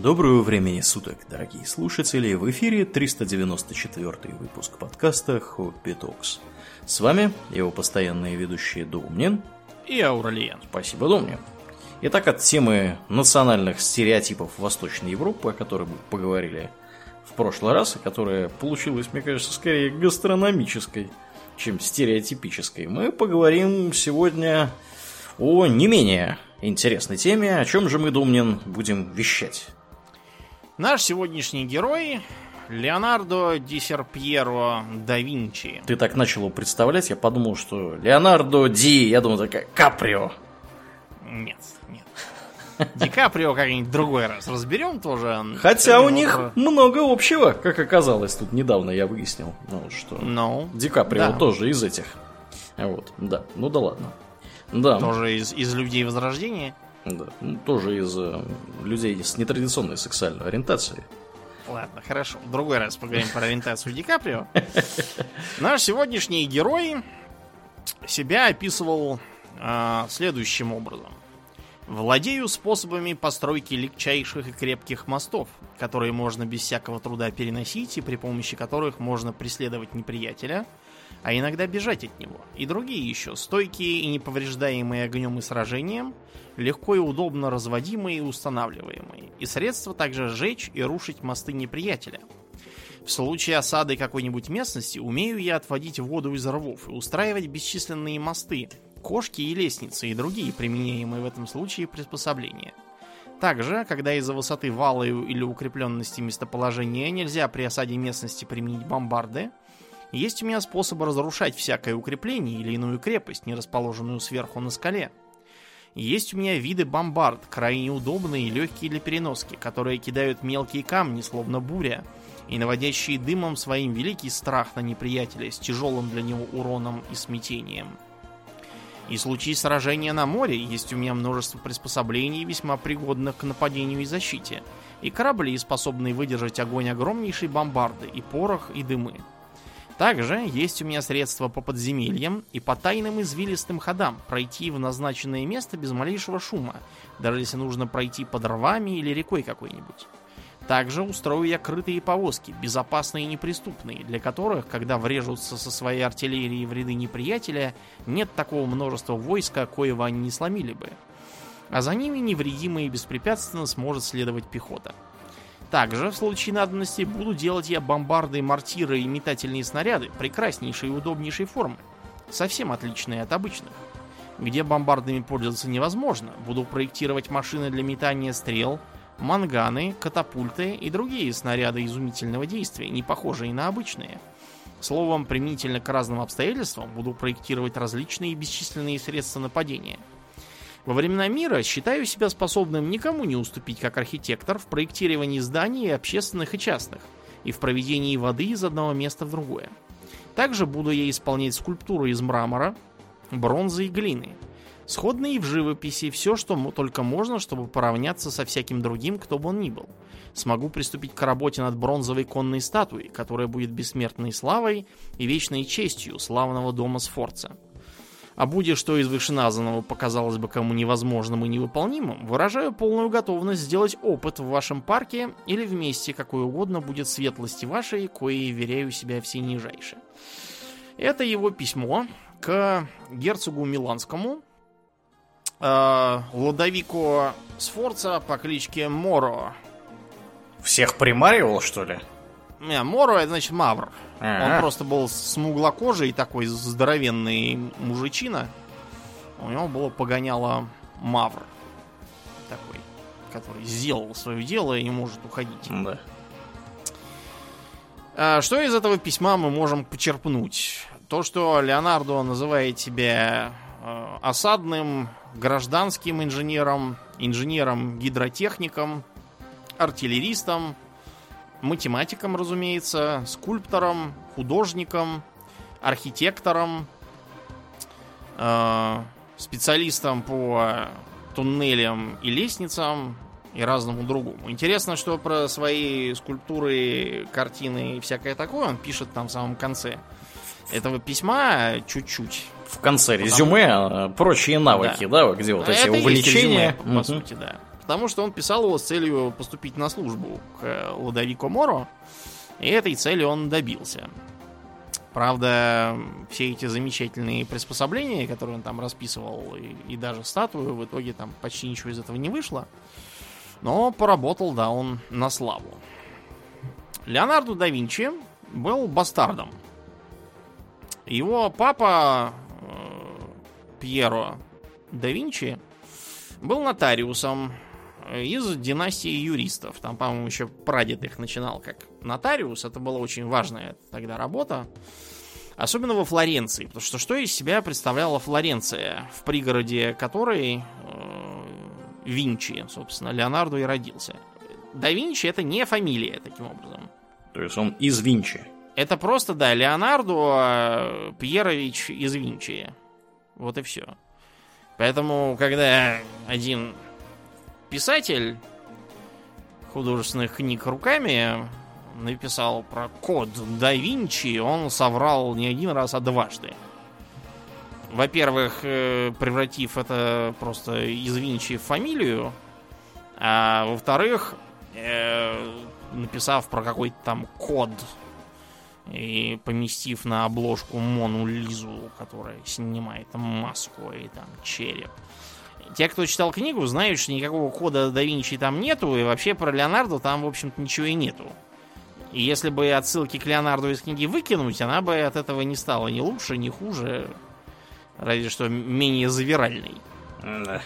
Доброго времени суток, дорогие слушатели! В эфире 394 выпуск подкаста Хобби Токс. С вами его постоянные ведущие Домнин и Ауралиен. Спасибо, Домнин. Итак, от темы национальных стереотипов Восточной Европы, о которой мы поговорили в прошлый раз, и которая получилась, мне кажется, скорее гастрономической, чем стереотипической, мы поговорим сегодня о не менее интересной теме, о чем же мы, Думнин, будем вещать. Наш сегодняшний герой Леонардо Ди Серпьеро да Винчи. Ты так начал его представлять, я подумал, что Леонардо Ди, я думал, такая Каприо. Нет, нет. Ди Каприо как-нибудь другой раз разберем тоже. Хотя у них много общего, как оказалось, тут недавно я выяснил. Ну, что no. Ди Каприо да. тоже из этих. Вот, да, ну да ладно. Да. Тоже из, из людей Возрождения? Да, ну, тоже из э, людей с нетрадиционной сексуальной ориентацией. Ладно, хорошо. В другой раз поговорим про ориентацию Ди Каприо. Наш сегодняшний герой себя описывал э, следующим образом. Владею способами постройки легчайших и крепких мостов, которые можно без всякого труда переносить и при помощи которых можно преследовать неприятеля – а иногда бежать от него. И другие еще, стойкие и неповреждаемые огнем и сражением, легко и удобно разводимые и устанавливаемые. И средства также сжечь и рушить мосты неприятеля. В случае осады какой-нибудь местности умею я отводить воду из рвов и устраивать бесчисленные мосты, кошки и лестницы и другие применяемые в этом случае приспособления. Также, когда из-за высоты вала или укрепленности местоположения нельзя при осаде местности применить бомбарды – есть у меня способы разрушать всякое укрепление или иную крепость, не расположенную сверху на скале. Есть у меня виды бомбард, крайне удобные и легкие для переноски, которые кидают мелкие камни, словно буря, и наводящие дымом своим великий страх на неприятеля с тяжелым для него уроном и смятением. И в случае сражения на море есть у меня множество приспособлений, весьма пригодных к нападению и защите, и корабли, способные выдержать огонь огромнейшей бомбарды, и порох, и дымы. Также есть у меня средства по подземельям и по тайным извилистым ходам пройти в назначенное место без малейшего шума, даже если нужно пройти под рвами или рекой какой-нибудь. Также устрою я крытые повозки, безопасные и неприступные, для которых, когда врежутся со своей артиллерией в ряды неприятеля, нет такого множества войска, коего они не сломили бы. А за ними невредимо и беспрепятственно сможет следовать пехота. Также, в случае надобности, буду делать я бомбарды, мортиры и метательные снаряды прекраснейшей и удобнейшей формы, совсем отличные от обычных. Где бомбардами пользоваться невозможно, буду проектировать машины для метания стрел, манганы, катапульты и другие снаряды изумительного действия, не похожие на обычные. Словом, применительно к разным обстоятельствам буду проектировать различные бесчисленные средства нападения – во времена мира считаю себя способным никому не уступить как архитектор в проектировании зданий общественных и частных, и в проведении воды из одного места в другое. Также буду я исполнять скульптуры из мрамора, бронзы и глины. Сходные в живописи, все, что только можно, чтобы поравняться со всяким другим, кто бы он ни был. Смогу приступить к работе над бронзовой конной статуей, которая будет бессмертной славой и вечной честью славного дома Сфорца. А будет что из вышеназванного показалось бы кому невозможным и невыполнимым, выражаю полную готовность сделать опыт в вашем парке или в месте, какой угодно будет светлости вашей, коей веряю себя все нижайше. Это его письмо к герцогу Миланскому, э, Ладовику Сфорца по кличке Моро. Всех примаривал, что ли? Не, Моро это значит Мавр. Он просто был смуглокожий такой здоровенный мужичина. У него было погоняло Мавр. Такой, который сделал свое дело и не может уходить. Да. А, что из этого письма мы можем почерпнуть? То, что Леонардо называет себя э, осадным гражданским инженером, инженером-гидротехником, артиллеристом, математиком, разумеется, скульптором, художником, архитектором, э, специалистом по туннелям и лестницам и разному другому. Интересно, что про свои скульптуры, картины и всякое такое он пишет там в самом конце этого письма чуть-чуть. В конце резюме, Потому... прочие навыки, да, да где вот эти Это увлечения. Резюме, по угу. сути, да. Потому что он писал его с целью поступить на службу к Лодовико Моро, и этой цели он добился. Правда, все эти замечательные приспособления, которые он там расписывал, и, и даже статую, в итоге там почти ничего из этого не вышло. Но поработал, да, он на славу. Леонардо да Винчи был бастардом. Его папа э, Пьеро да Винчи был нотариусом из династии юристов. Там, по-моему, еще прадед их начинал как нотариус. Это была очень важная тогда работа. Особенно во Флоренции. Потому что что из себя представляла Флоренция, в пригороде которой э, Винчи, собственно, Леонардо и родился. Да Винчи это не фамилия, таким образом. То есть он из Винчи. Это просто, да, Леонардо э, Пьерович из Винчи. Вот и все. Поэтому, когда один писатель художественных книг руками написал про код да Винчи, он соврал не один раз, а дважды. Во-первых, э, превратив это просто из Винчи в фамилию, а во-вторых, э, написав про какой-то там код и поместив на обложку Мону Лизу, которая снимает маску и там череп. Те, кто читал книгу, знают, что никакого кода да Винчи там нету, и вообще про Леонардо там, в общем-то, ничего и нету. И если бы отсылки к Леонарду из книги выкинуть, она бы от этого не стала ни лучше, ни хуже, разве что менее завиральной. Да.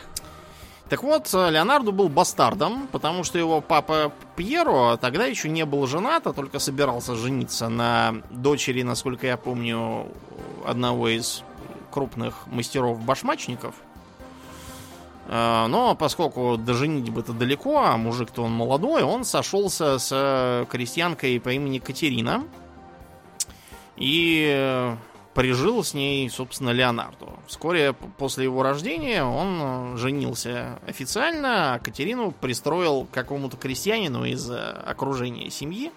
Так вот, Леонардо был бастардом, потому что его папа Пьеро тогда еще не был женат, а только собирался жениться на дочери, насколько я помню, одного из крупных мастеров-башмачников. А, но поскольку до женитьбы-то далеко, а мужик-то он молодой, он сошелся с крестьянкой по имени Катерина. И прижил с ней, собственно, Леонардо. Вскоре после его рождения он э, женился официально, а Катерину пристроил к какому-то крестьянину из э, окружения семьи.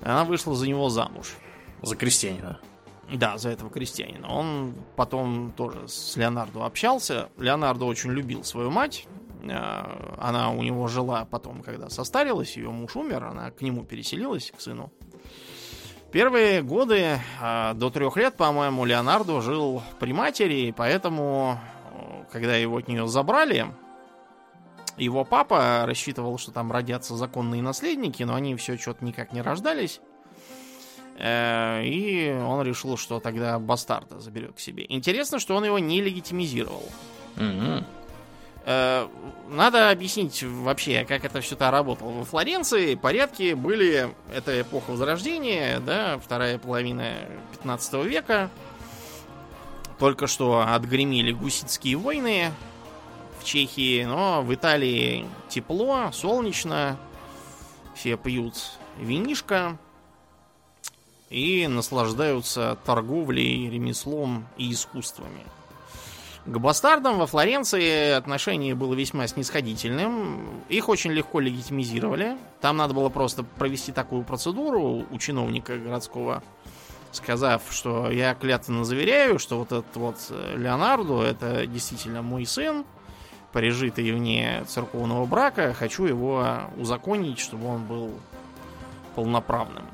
Она вышла за него замуж. За крестьянина? Да, за этого крестьянина. Он потом тоже с Леонардо общался. Леонардо очень любил свою мать. Э, она у него жила потом, когда состарилась, ее муж умер, она к нему переселилась, к сыну. Первые годы, а, до трех лет, по-моему, Леонардо жил при матери, поэтому, когда его от нее забрали, его папа рассчитывал, что там родятся законные наследники, но они все что-то никак не рождались. Э, и он решил, что тогда бастарда заберет к себе. Интересно, что он его не легитимизировал. Mm-hmm. Надо объяснить вообще, как это все то работало. Во Флоренции порядки были, это эпоха Возрождения, да, вторая половина 15 века. Только что отгремели гуситские войны в Чехии, но в Италии тепло, солнечно, все пьют винишко и наслаждаются торговлей, ремеслом и искусствами. К бастардам во Флоренции отношение было весьма снисходительным. Их очень легко легитимизировали. Там надо было просто провести такую процедуру у чиновника городского, сказав, что я клятвенно заверяю, что вот этот вот Леонардо это действительно мой сын, прижитый вне церковного брака, хочу его узаконить, чтобы он был полноправным.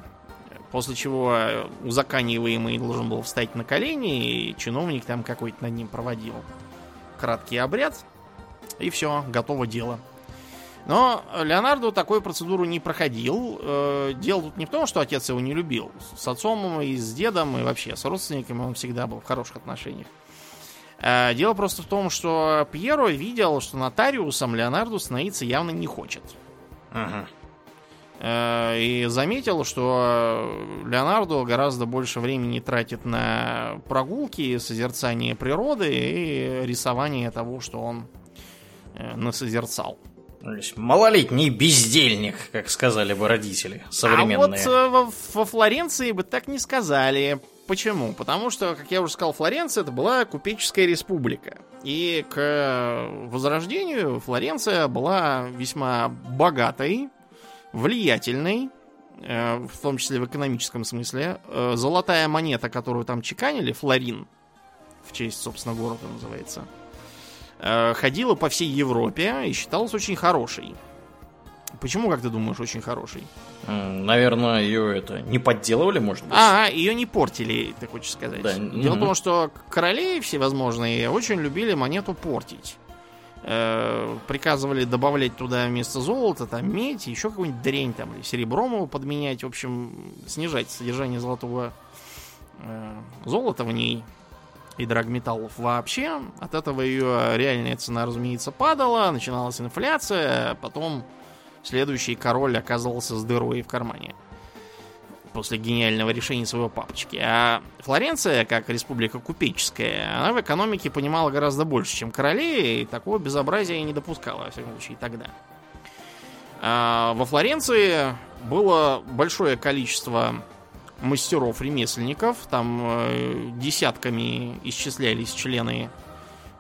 После чего узаканиваемый должен был встать на колени, и чиновник там какой-то над ним проводил краткий обряд. И все, готово дело. Но Леонардо такую процедуру не проходил. Э, дело тут не в том, что отец его не любил. С отцом и с дедом, и вообще с родственниками он всегда был в хороших отношениях. Э, дело просто в том, что Пьеро видел, что нотариусом Леонардо становиться явно не хочет. Ага. Э, и заметил, что Леонардо гораздо больше времени тратит на прогулки, созерцание природы и рисование того, что он э, насозерцал. Малолетний бездельник, как сказали бы родители современные. А вот э, во, во Флоренции бы так не сказали. Почему? Потому что, как я уже сказал, Флоренция это была купеческая республика. И к возрождению Флоренция была весьма богатой, влиятельный, э, в том числе в экономическом смысле. Э, золотая монета, которую там чеканили, флорин, в честь, собственно, города называется, э, ходила по всей Европе и считалась очень хорошей. Почему, как ты думаешь, очень хороший? Наверное, ее это не подделывали, может быть? А, ее не портили, ты хочешь сказать. Да. Дело Мгм. в том, что короли всевозможные очень любили монету портить. Э, приказывали добавлять туда вместо золота, там медь, еще какую-нибудь дрень там, или серебром его подменять, в общем, снижать содержание золотого э, золота в ней и драгметаллов вообще. От этого ее реальная цена, разумеется, падала, начиналась инфляция, потом следующий король оказывался с дырой в кармане после гениального решения своего папочки. А Флоренция, как республика купеческая, она в экономике понимала гораздо больше, чем короли, и такого безобразия не допускала, во всяком случае, тогда. А во Флоренции было большое количество мастеров-ремесленников, там э, десятками исчислялись члены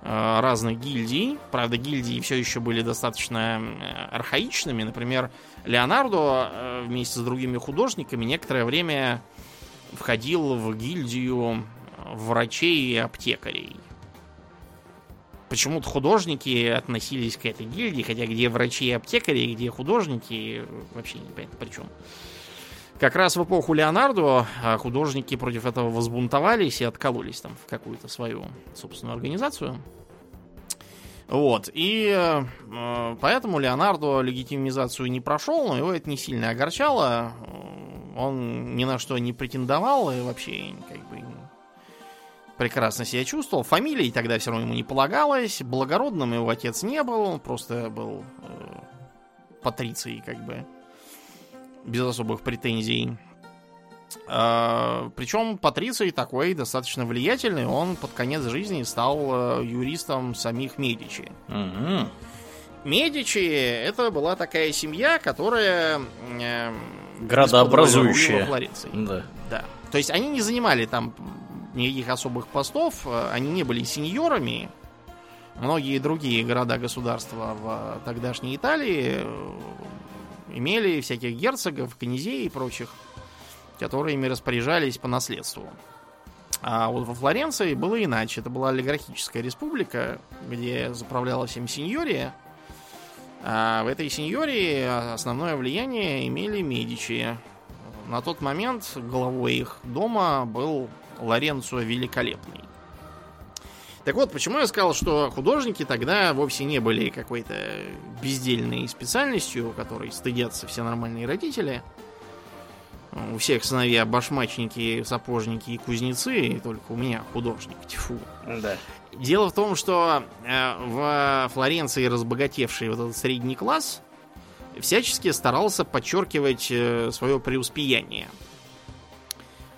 э, разных гильдий. Правда, гильдии все еще были достаточно э, архаичными. Например, Леонардо э, вместе с другими художниками некоторое время входил в гильдию врачей и аптекарей. Почему-то художники относились к этой гильдии, хотя где врачи и аптекари, где художники, вообще непонятно при чем. Как раз в эпоху Леонардо художники против этого возбунтовались и откололись там в какую-то свою собственную организацию. Вот. И э, поэтому Леонардо легитимизацию не прошел, но его это не сильно огорчало. Он ни на что не претендовал и вообще как бы прекрасно себя чувствовал. Фамилии тогда все равно ему не полагалось. Благородным его отец не был, он просто был э, патрицией, как бы, без особых претензий. А, причем Патриций такой достаточно влиятельный, он под конец жизни стал э, юристом самих Медичи. Мгм. Медичи это была такая семья, которая э, Градообразующая. Флоренции. Да. Да. То есть они не занимали там никаких особых постов, э, они не были сеньорами. Многие другие города-государства в тогдашней Италии э, имели всяких герцогов, князей и прочих, которые ими распоряжались по наследству. А вот во Флоренции было иначе. Это была олигархическая республика, где заправляла всем сеньория. А в этой сеньории основное влияние имели Медичи. На тот момент главой их дома был Лоренцо Великолепный. Так вот, почему я сказал, что художники тогда вовсе не были какой-то бездельной специальностью, которой стыдятся все нормальные родители. У всех сыновья башмачники, сапожники и кузнецы, и только у меня художник. Тьфу. Да. Дело в том, что э, в Флоренции разбогатевший вот этот средний класс всячески старался подчеркивать свое преуспеяние.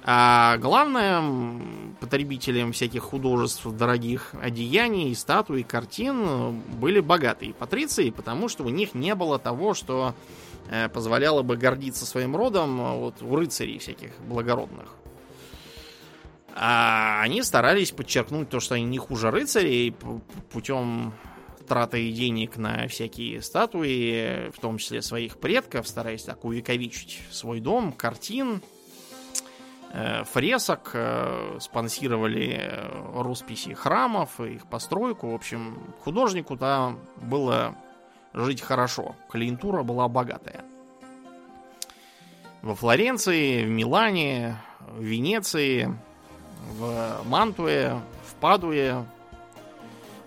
А главное, м, потребителем всяких художеств, дорогих одеяний, статуй, картин были богатые патриции, потому что у них не было того, что э, позволяло бы гордиться своим родом э, вот, у рыцарей всяких благородных. А они старались подчеркнуть то, что они не хуже рыцарей путем траты денег на всякие статуи, в том числе своих предков, стараясь так увековечить свой дом, картин, э, фресок, э, спонсировали э, росписи храмов, их постройку. В общем, художнику там было жить хорошо. Клиентура была богатая. Во Флоренции, в Милане, в Венеции, в Мантуе, в Падуе,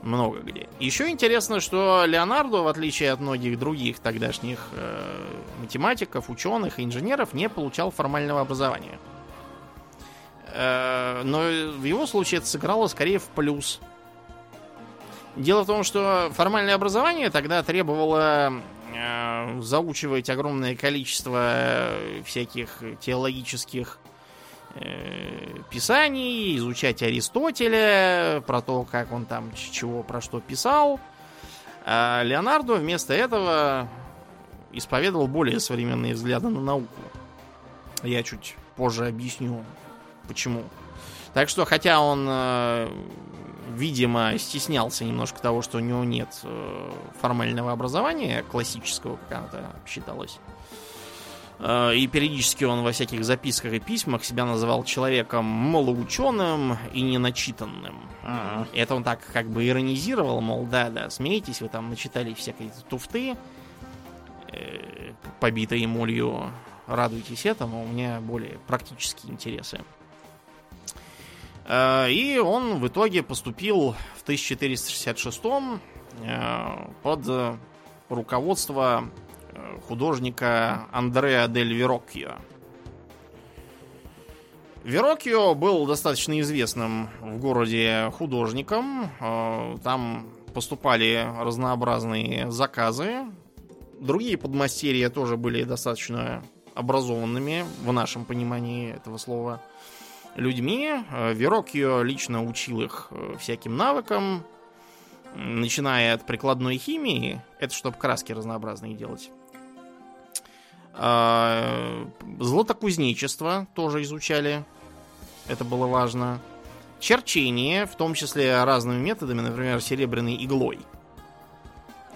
много где. Еще интересно, что Леонардо, в отличие от многих других тогдашних э, математиков, ученых и инженеров, не получал формального образования. Э, но в его случае это сыграло скорее в плюс. Дело в том, что формальное образование тогда требовало э, заучивать огромное количество э, всяких теологических э, писаний, изучать Аристотеля, про то, как он там чего про что писал. А Леонардо вместо этого исповедовал более современные взгляды на науку. Я чуть позже объясню, почему. Так что, хотя он, э, видимо, стеснялся немножко того, что у него нет э, формального образования, классического, как оно считалось, Э, и периодически он во всяких записках и письмах себя называл человеком малоученым и неначитанным. Ага. Это он так как бы иронизировал, мол, да-да, смеетесь, вы там начитали всякой туфты, э, побитой молью, радуйтесь этому, у меня более практические интересы. Э, И он в итоге поступил в 1466 э, под руководство э, художника Андреа дель Вероккио. Вероккио был достаточно известным в городе художником. Там поступали разнообразные заказы. Другие подмастерья тоже были достаточно образованными, в нашем понимании этого слова, людьми. Э, Вероккио лично учил их э, всяким навыкам, начиная от прикладной химии, это чтобы краски разнообразные делать. А, Златокузнечество тоже изучали. Это было важно. Черчение, в том числе разными методами, например, серебряной иглой.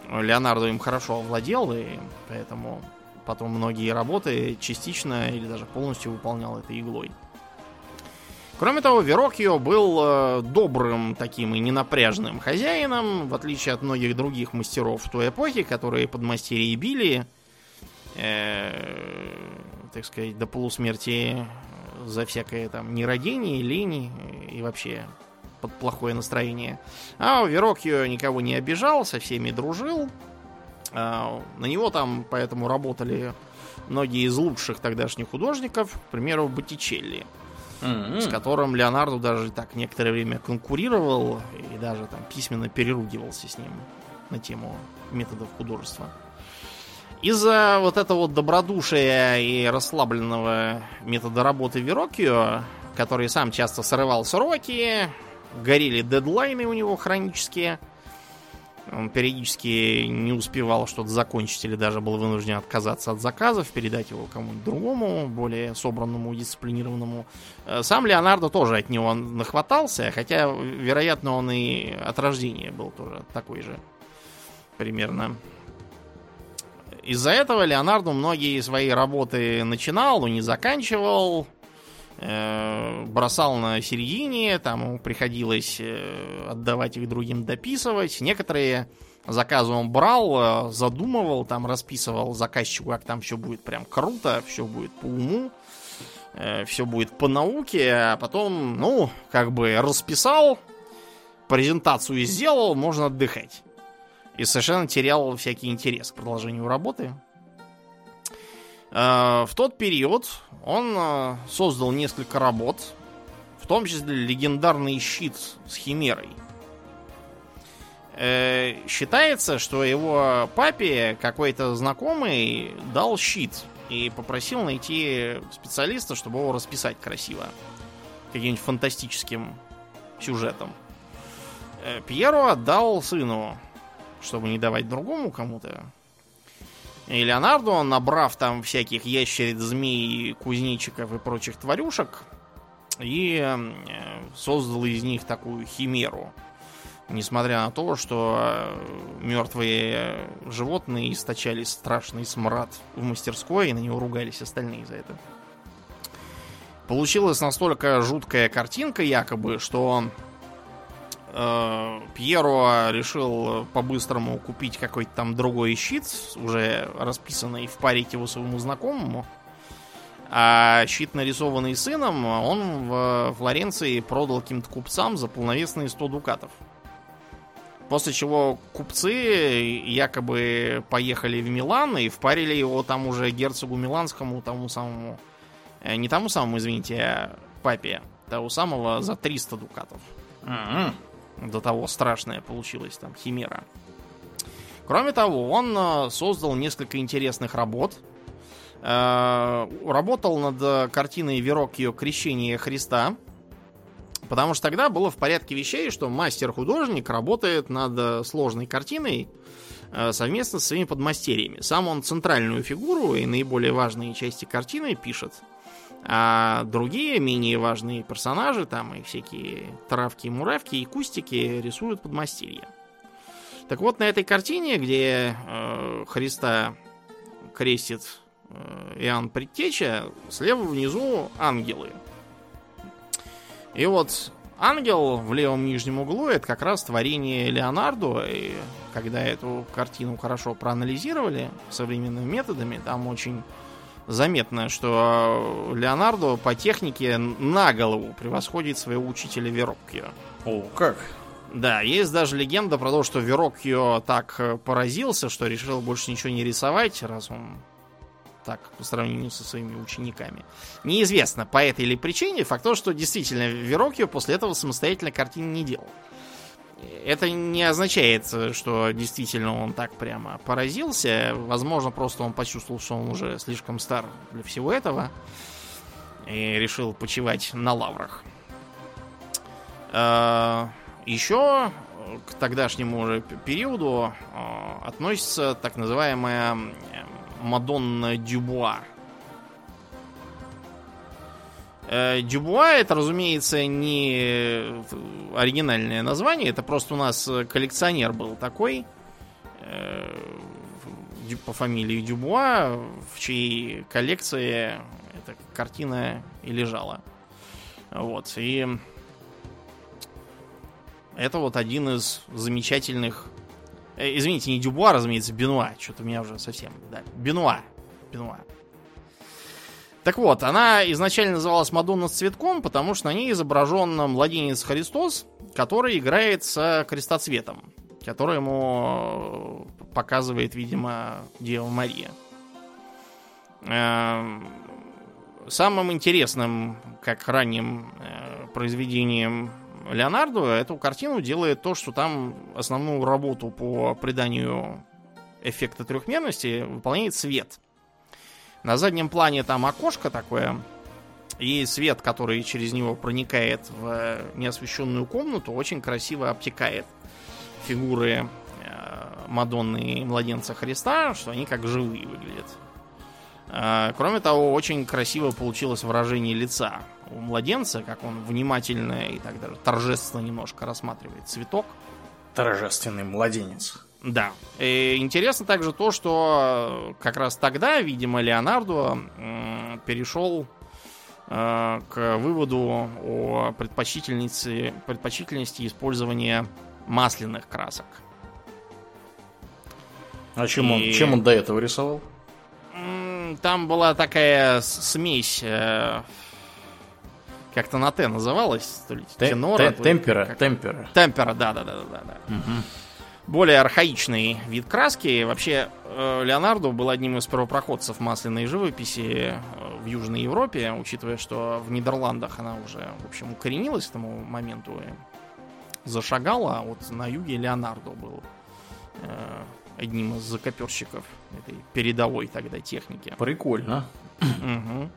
Леонардо им хорошо овладел, и поэтому потом многие работы частично или даже полностью выполнял этой иглой. Кроме того, Верокио был э, добрым таким и ненапряжным хозяином, в отличие от многих других мастеров той эпохи, которые подмастерье били, э, так сказать, до полусмерти за всякое там нерадение, лень и вообще под плохое настроение. А Верокио никого не обижал, со всеми дружил. А, На него там поэтому работали многие из лучших тогдашних художников, к примеру, Боттичелли С которым Леонардо даже так некоторое время конкурировал и даже там письменно переругивался с ним на тему методов художества. Из-за вот этого вот добродушия и расслабленного метода работы Верокио, который сам часто срывал сроки, горели дедлайны у него хронические, он периодически не успевал что-то закончить или даже был вынужден отказаться от заказов, передать его кому-нибудь другому, более собранному, дисциплинированному. Э, Сам Леонардо тоже от него нахватался, хотя, вероятно, он и от рождения был тоже такой же примерно. Из-за этого Леонардо многие свои работы начинал, но не заканчивал, бросал на середине, там приходилось э, отдавать их другим дописывать. Некоторые заказы он брал, э, задумывал, там расписывал заказчику, как там все будет прям круто, все будет по уму, все будет по науке, а потом, ну, как бы расписал, презентацию сделал, можно отдыхать. И совершенно терял всякий интерес к продолжению работы. Э, В тот период он э, создал несколько работ, в том числе легендарный щит с химерой. Э, Считается, что его папе какой-то знакомый дал щит и попросил найти специалиста, чтобы его расписать красиво. Каким-нибудь фантастическим сюжетом. Пьеро отдал сыну, чтобы не давать другому кому-то. И Леонардо, набрав там всяких ящериц, змей, кузнечиков и прочих тварюшек, и э, создал из них такую химеру. Несмотря на то, что мертвые животные источали страшный смрад в мастерской, и на него ругались остальные за это. Получилась настолько жуткая картинка, якобы, что э, Пьеро решил по-быстрому купить какой-то там другой щит, уже расписанный, впарить его своему знакомому. А щит, нарисованный сыном, он в Флоренции продал каким-то купцам за полновесные 100 дукатов. После чего купцы якобы поехали в Милан и впарили его там уже герцогу Миланскому, тому самому... э, Не тому самому, извините, а папе. Того самого за 300 дукатов. М-м. До того страшная получилась там химера. Кроме того, он э, создал несколько интересных работ. Э, Работал над э, картиной Вероккио «Крещение Христа». Потому что тогда было в порядке вещей, что мастер-художник работает над сложной картиной совместно со своими подмастерьями. Сам он центральную фигуру и наиболее важные части картины пишет. А другие, менее важные персонажи, там и всякие травки, муравки и кустики рисуют подмастерья. Так вот, на этой картине, где э, Христа крестит э, Иоанн Предтеча, слева внизу ангелы. И вот ангел в левом нижнем углу это как раз творение Леонардо. И когда эту картину хорошо проанализировали современными методами, там очень заметно, что Леонардо по технике на голову превосходит своего учителя Вероккио. О, как? Да, есть даже легенда про то, что Вероккио так э, поразился, что решил больше ничего не рисовать, раз он так по сравнению со своими учениками. Неизвестно, по этой или причине, факт то, что действительно Вероккио после этого самостоятельно картин не делал. Это не означает, что действительно он так прямо поразился. Возможно, просто он почувствовал, что он уже слишком стар для всего этого и решил почивать на лаврах. А, Еще к тогдашнему уже периоду а, относится так называемая Мадонна Дюбуа. Э, Дюбуа это, разумеется, не оригинальное название, это просто у нас коллекционер был такой э, по фамилии Дюбуа, в чьей коллекции эта картина и лежала. Вот, и это вот один из замечательных... Э, извините, не Дюбуа, разумеется, Бенуа. Что-то у меня уже совсем... Да, Бенуа. Бенуа. Так вот, она изначально называлась Мадонна с цветком, потому что на ней изображен младенец Христос, который играет с крестоцветом, который ему показывает, видимо, Дева Мария. Эм, самым интересным, как ранним э, произведением Леонардо, эту картину делает то, что там основную работу по приданию эффекта трехмерности выполняет свет – на заднем плане там окошко такое, и свет, который через него проникает в неосвещенную комнату, очень красиво обтекает фигуры э, Мадонны и младенца Христа, что они как живые выглядят. Э, кроме того, очень красиво получилось выражение лица у младенца, как он внимательно и так даже торжественно немножко рассматривает цветок. Торжественный младенец. Да. И интересно также то, что как раз тогда, видимо, Леонардо перешел э, к выводу о предпочтительности, предпочтительности использования масляных красок. А чем, И... он, чем он до этого рисовал? Там была такая смесь, э, как-то на Т называлась, то ли тенора. Темпера, темпера. Темпера, да-да-да. Угу более архаичный вид краски. Вообще, э, Леонардо был одним из первопроходцев масляной живописи э, в Южной Европе, учитывая, что в Нидерландах она уже, в общем, укоренилась к тому моменту и зашагала, а вот на юге Леонардо был э, одним из закоперщиков этой передовой тогда техники. Прикольно. Угу.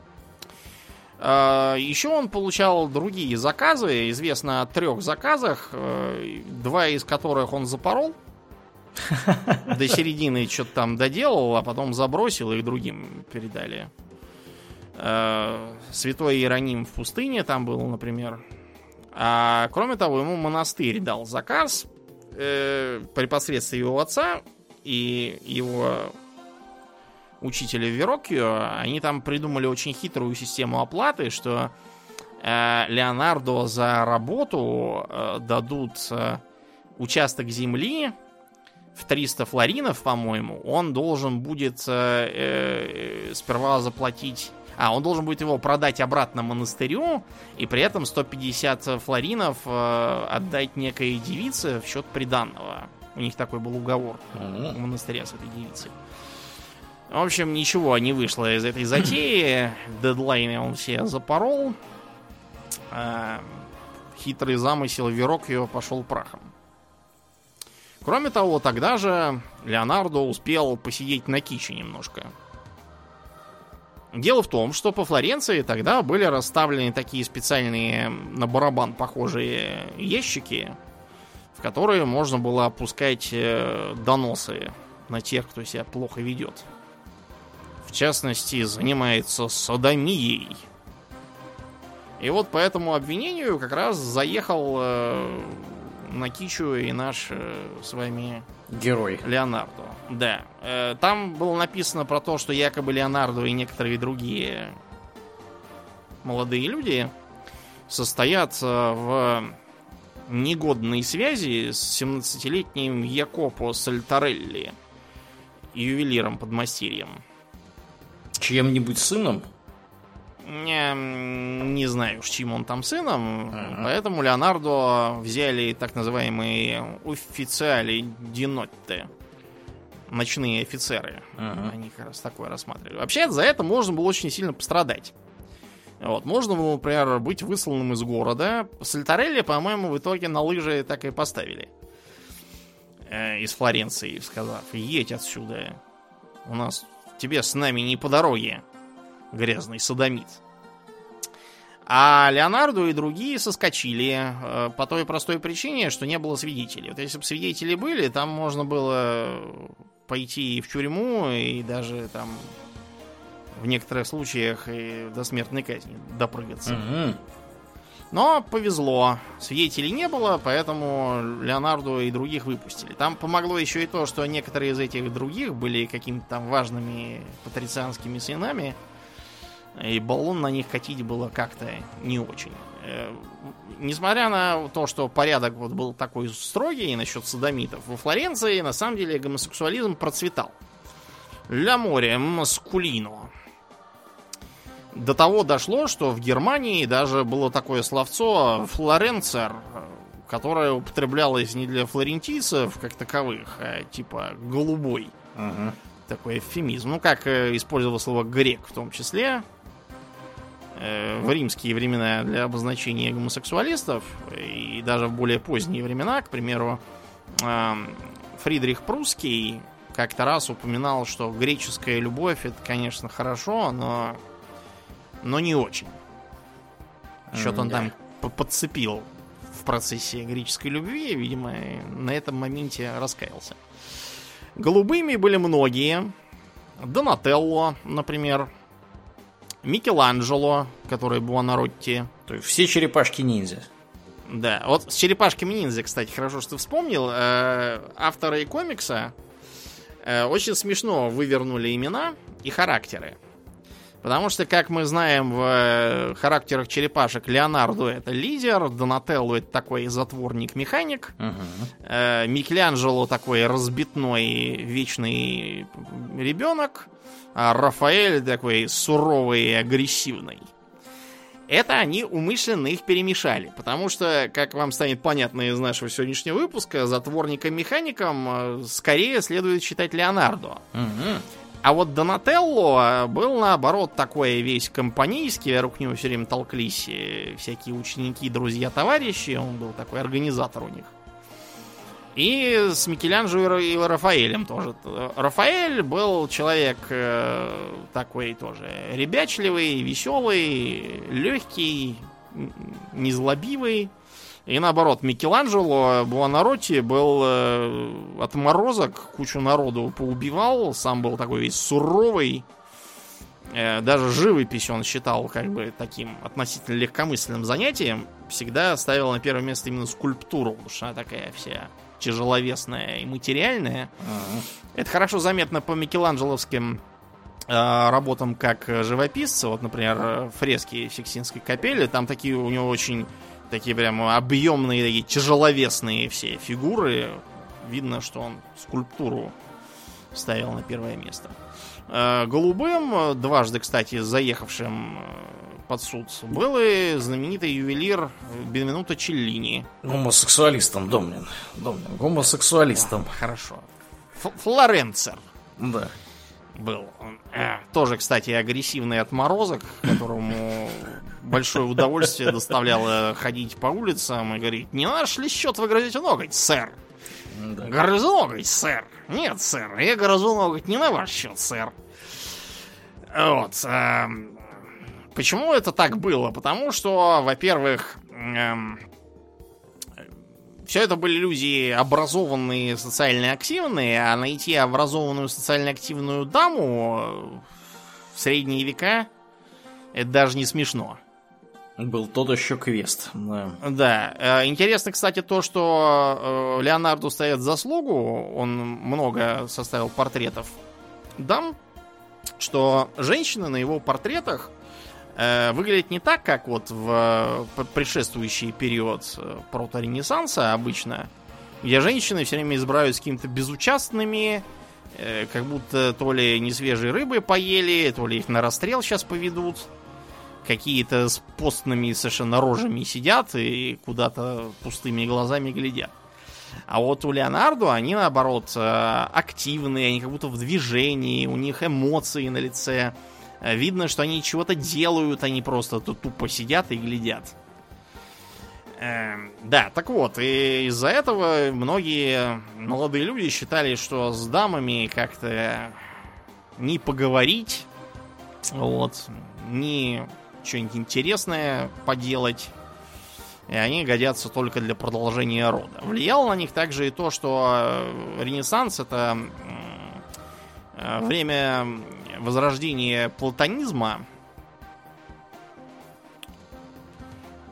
А, Еще он получал другие заказы. Известно о трех заказах, э, два из которых он запорол. До середины что-то там доделал, а потом забросил и другим передали. Э, Святой Иероним в пустыне там был, например. А кроме того, ему монастырь дал заказ э, при посредстве его отца и его учителя Вероккио, они там придумали очень хитрую систему оплаты, что э, Леонардо за работу э, дадут э, участок земли в 300 флоринов, по-моему. Он должен будет э, э, сперва заплатить... А, он должен будет его продать обратно монастырю, и при этом 150 флоринов э, отдать некой девице в счет приданного. У них такой был уговор mm-hmm. в монастыре с этой девицей. В общем, ничего не вышло из этой затеи. Дедлайны он все запорол. А, хитрый замысел Верок его пошел прахом. Кроме того, тогда же Леонардо успел посидеть на киче немножко. Дело в том, что по Флоренции тогда были расставлены такие специальные на барабан похожие ящики, в которые можно было опускать э, доносы на тех, кто себя плохо ведет в частности, занимается садомией. И вот по этому обвинению как раз заехал э, на кичу и наш э, с вами Герой. Леонардо. Да. Э, Там было написано про то, что якобы Леонардо и некоторые другие молодые люди состоят э, в негодной связи с 17-летним Якопо Сальтарелли, ювелиром-подмастерьем. Чьим-нибудь сыном? Не, не знаю уж, чьим он там сыном. Ага. Поэтому Леонардо взяли так называемые официали динотте. Ночные офицеры. Ага. Они как раз такое рассматривали. Вообще, за это можно было очень сильно пострадать. Вот. Можно было, например, быть высланным из города. Сальтарелли, по-моему, в итоге на лыжи так и поставили. Э, из Флоренции, сказав, едь отсюда. У нас тебе с нами не по дороге, грязный садомит. А Леонардо и другие соскочили э, по той простой причине, что не было свидетелей. Вот если бы свидетели были, там можно было пойти и в тюрьму, и даже там в некоторых случаях и до смертной казни допрыгаться. Мгм. Но повезло. Свидетелей не было, поэтому Леонарду и других выпустили. Там помогло еще и то, что некоторые из этих других были какими-то там важными патрицианскими сынами. И баллон на них катить было как-то не очень. Э, Несмотря на то, что порядок вот был такой строгий насчет садомитов, во Флоренции на самом деле гомосексуализм процветал. Ля море маскулино. До того дошло, что в Германии даже было такое словцо «флоренцер», которое употреблялось не для флорентийцев как таковых, а типа «голубой». Ага. Такой эвфемизм. Ну, как э, использовал слово «грек» в том числе. э, В римские времена для обозначения гомосексуалистов, и даже в более поздние времена, к примеру, эм, Фридрих Прусский как-то раз упоминал, что греческая любовь это, конечно, хорошо, но, но не очень. Что-то он там по- подцепил в процессе греческой любви, видимо, на этом моменте раскаялся. Голубыми были многие. Донателло, например. Микеланджело, который Буонаротти. То есть все черепашки-ниндзя. Да, вот с черепашками ниндзя, кстати, хорошо, что ты вспомнил. Э, авторы комикса э, очень смешно вывернули имена и характеры. Потому что, как мы знаем, в э, характерах черепашек Леонардо это лидер, Донателло это такой затворник-механик, Мгм. э, Микеланджело такой разбитной вечный ребенок, а Рафаэль такой суровый и агрессивный. Это они умышленно их перемешали, потому что, как вам станет понятно из нашего сегодняшнего выпуска, затворником-механиком э, скорее следует считать Леонардо. Мгм. А вот Донателло э, был, наоборот, такой весь компанейский, вокруг него все время толклись э, всякие ученики, друзья, товарищи, он был такой организатор у них. И с Микеланджело и Рафаэлем тоже. Рафаэль был человек э, такой тоже ребячливый, веселый, легкий, незлобивый. И наоборот, Микеланджело Буонаротти был э, отморозок, кучу народу поубивал, сам был такой весь суровый. Э, даже живопись он считал как бы таким относительно легкомысленным занятием. Всегда ставил на первое место именно скульптуру, потому что она такая вся тяжеловесная и материальная. Ага. Это хорошо заметно по микеланджеловским э, работам как живописца. Вот, например, фрески Сикстинской капели. Там такие у него очень такие прям объемные, такие тяжеловесные все фигуры. Видно, что он скульптуру ставил на первое место. Э, Голубым, дважды, кстати, заехавшим э, под суд, был и знаменитый ювелир Бенвенуто Челлини. Гомосексуалистом, Домнин. Домнин. Гомосексуалистом. Хорошо. Ф- Флоренцер. Да. был. Э, тоже, кстати, агрессивный отморозок, которому большое удовольствие доставляло ходить по улицам и говорить, не наш ли счет вы грызете ноготь, сэр? Да. Грызу ноготь, сэр. Нет, сэр, я грызу ноготь не на ваш счет, сэр. Вот. эм, почему это так было? Потому что, во-первых, все это были люди образованные, социально активные, а найти образованную, социально активную даму в средние века это даже не смешно. Был тот еще квест. Да. Да. Э, интересно, кстати, то, что э, Леонарду стоит заслугу. Он много составил портретов дам, что женщины на его портретах э, выглядят не так, как вот в предшествующий период прото-ренессанса обычно, где женщины все время избирают с какими-то безучастными, как будто то ли не свежей рыбы поели, то ли их на расстрел сейчас поведут какие-то с постными совершенно рожами сидят и куда-то пустыми глазами глядят. А вот у Леонардо они, наоборот, э, активные, они как будто в движении, у них эмоции на лице. Э, видно, что они чего-то делают, они просто тут тупо сидят и глядят. Эм, да, так вот, и из-за этого многие молодые люди считали, что с дамами как-то не поговорить, вот, не что-нибудь интересное поделать. И они годятся только для продолжения рода. Влияло на них также и то, что э, Ренессанс это э, время возрождения платонизма.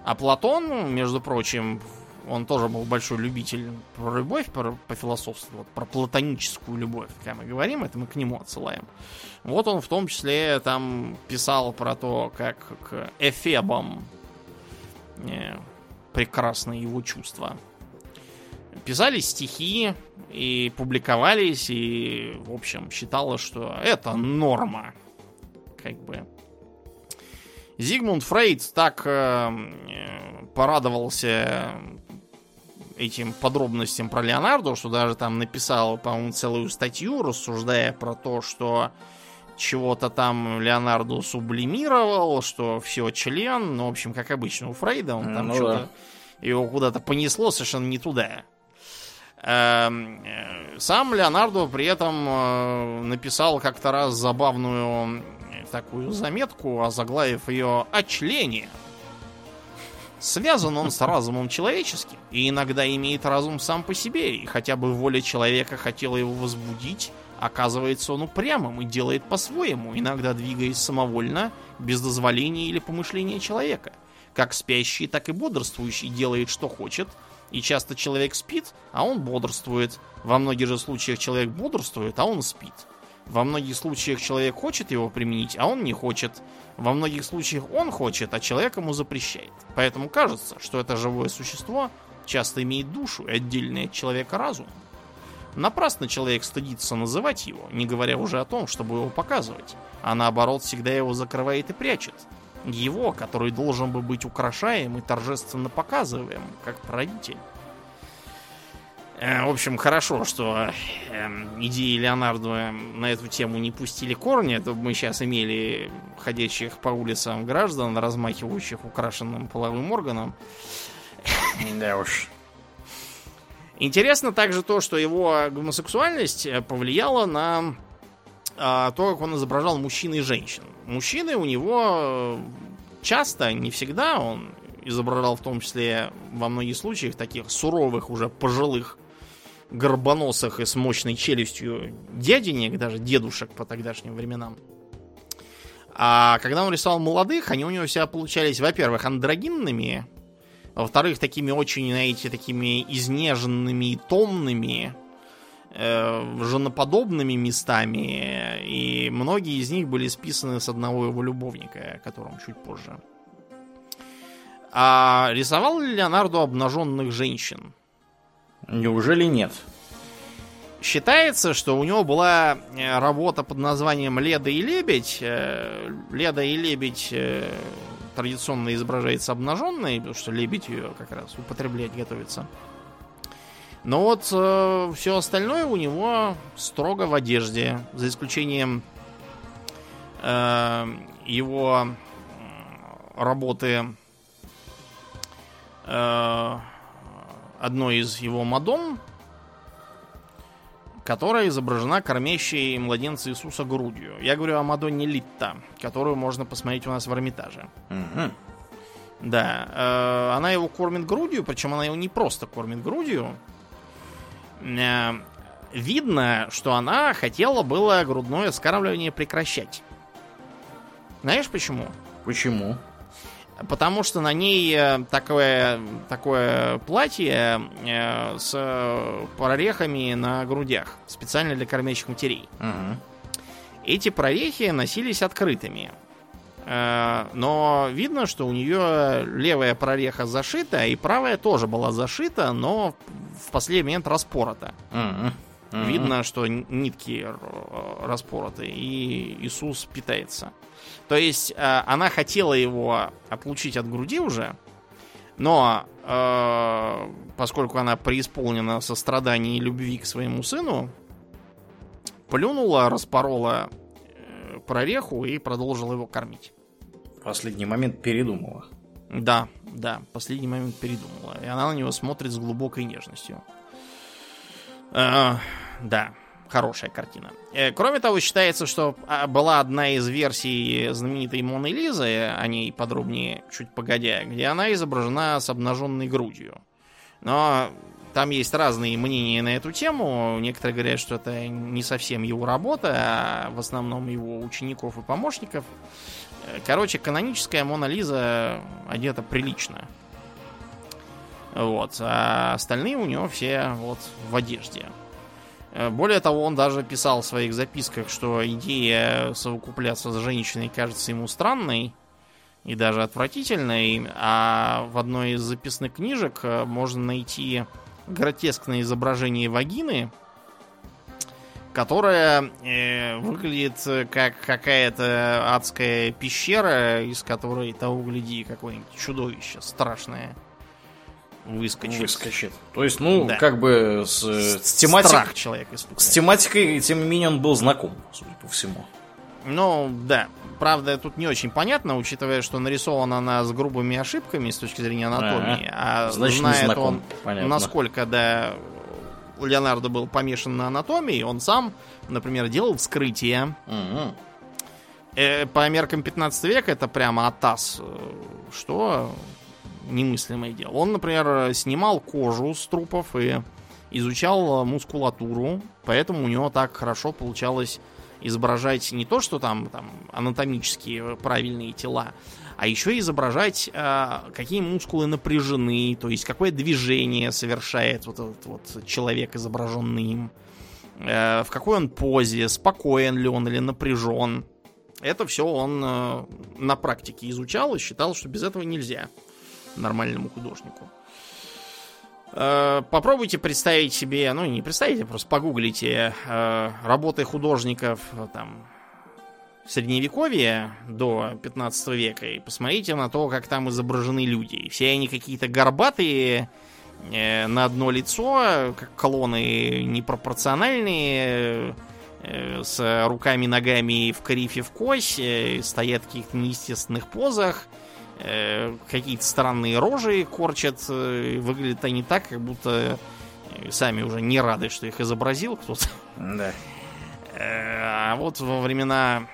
А Платон, между прочим, он тоже был большой любитель про любовь, про, по философству, вот, про платоническую любовь, когда мы говорим, это мы к нему отсылаем. Вот он в том числе там писал про то, как к эфебам э, прекрасны его чувства. Писали стихи и публиковались, и, в общем, считалось, что это норма. Как бы. Зигмунд Фрейд так э, э порадовался этим подробностям про Леонардо, что даже там написал, по-моему, целую статью, рассуждая про то, что чего-то там Леонардо сублимировал, что все член, ну, в общем, как обычно у Фрейда, он там ну, что-то да. его куда-то понесло совершенно не туда. Эм, э, сам Леонардо при этом э, написал как-то раз забавную такую заметку, озаглавив ее «О члене». Связан он с разумом человеческим, и иногда имеет разум сам по себе, и хотя бы воля человека хотела его возбудить, оказывается он упрямым и делает по-своему, иногда двигаясь самовольно, без дозволения или помышления человека. Как спящий, так и бодрствующий делает, что хочет, и часто человек спит, а он бодрствует. Во многих же случаях человек бодрствует, а он спит. Во многих случаях человек хочет его применить, а он не хочет. Во многих случаях он хочет, а человек ему запрещает. Поэтому кажется, что это живое существо часто имеет душу и отдельный от человека разум. Напрасно человек стыдится называть его, не говоря уже о том, чтобы его показывать, а наоборот всегда его закрывает и прячет. Его, который должен бы быть украшаем и торжественно показываем, как родитель. Э, в общем, хорошо, что э, идеи Леонардо на эту тему не пустили корни, то мы сейчас имели ходящих по улицам граждан, размахивающих украшенным половым органом. Да уж. Интересно также то, что его гомосексуальность э, повлияла на а, то, как он изображал мужчин и женщин. Мужчины у него часто, не всегда, он изображал в том числе во многих случаях таких суровых уже пожилых горбоносых и с мощной челюстью дяденек, даже дедушек по тогдашним временам. А когда он рисовал молодых, они у него себя получались, во-первых, андрогинными, во-вторых, такими очень, знаете, такими изнеженными и томными, э, женоподобными местами, и многие из них были списаны с одного его любовника, о котором чуть позже. А рисовал Леонардо обнаженных женщин? Неужели нет? Считается, что у него была э, работа под названием «Леда и лебедь». Э, «Леда и лебедь» э, традиционно изображается обнаженной, потому что лебедь ее как раз употреблять готовится. Но вот все остальное у него строго в одежде, за исключением его работы одной из его мадон, которая изображена кормящей младенца Иисуса грудью. Я говорю о Мадонне Литта, которую можно посмотреть у нас в Эрмитаже. Угу. Да, э, она его кормит грудью, причем она его не просто кормит грудью. Э, видно, что она хотела было грудное скармливание прекращать. Знаешь почему? Почему? Потому что на ней э, такое, такое платье э, с прорехами на грудях, специально для кормящих матерей. Мгм. Эти прорехи носились открытыми. Э, Но видно, что у нее левая прореха зашита, и правая тоже была зашита, но в последний момент распорота. Мгм. Мгм. Видно, что нитки распороты, и Иисус питается. То есть э, она хотела его отлучить от груди уже, но э, поскольку она преисполнена сострадания и любви к своему сыну, плюнула, распорола э, прореху и продолжила его кормить. Последний момент передумала. Да, да, последний момент передумала. И она на него смотрит с глубокой нежностью. Э, да, хорошая картина. Э, кроме того, считается, что а, была одна из версий знаменитой Моны Лизы, о ней подробнее чуть погодя, где она изображена с обнаженной грудью. Но там есть разные мнения на эту тему. Некоторые говорят, что это не совсем его работа, а в основном его учеников и помощников. Э, Короче, каноническая Мона Лиза одета прилично. Вот. А остальные у него все вот в одежде. Э, Более того, он даже писал в своих записках, что идея совокупляться с женщиной кажется ему странной и даже отвратительной, а в одной из записных книжек э, можно найти гротескное изображение вагины, которая э, выглядит как какая-то адская пещера, из которой того гляди какое-нибудь чудовище страшное выскочит. Выскочит. То есть, ну, Да. как бы с, с тематик- Страх человек испытывает. с тематикой, тем не менее, он был знаком, судя по всему. Ну, да. Правда, тут не очень понятно, учитывая, что нарисована она с грубыми ошибками с точки зрения анатомии. А, Значит, не знает знаком. он, Понятно. насколько, да, Леонардо был помешан на анатомии, он сам, например, делал вскрытие. Мгм. Э, по меркам 15 века это прямо атас, э, что немыслимое дело. Он, например, снимал кожу с трупов и изучал мускулатуру, поэтому у него так хорошо получалось изображать не то, что там, там анатомические правильные тела, а еще изображать, э, какие мускулы напряжены, то есть какое движение совершает вот этот вот человек, изображенный им, э, в какой он позе, спокоен ли он или напряжен. Это все он э, на практике изучал и считал, что без этого нельзя нормальному художнику. Э, Попробуйте представить себе, ну не представите, просто погуглите э, работы художников э, там средневековья до 15 века и посмотрите на то, как там изображены люди. Все они какие-то горбатые, э, на одно лицо, как колонны непропорциональные, э, с руками, ногами в крифе в кость, э, стоят в каких-то неестественных позах, э, какие-то странные рожи корчат, э, выглядят они так, как будто э, сами уже не рады, что их изобразил кто-то. Да. Э, А вот во времена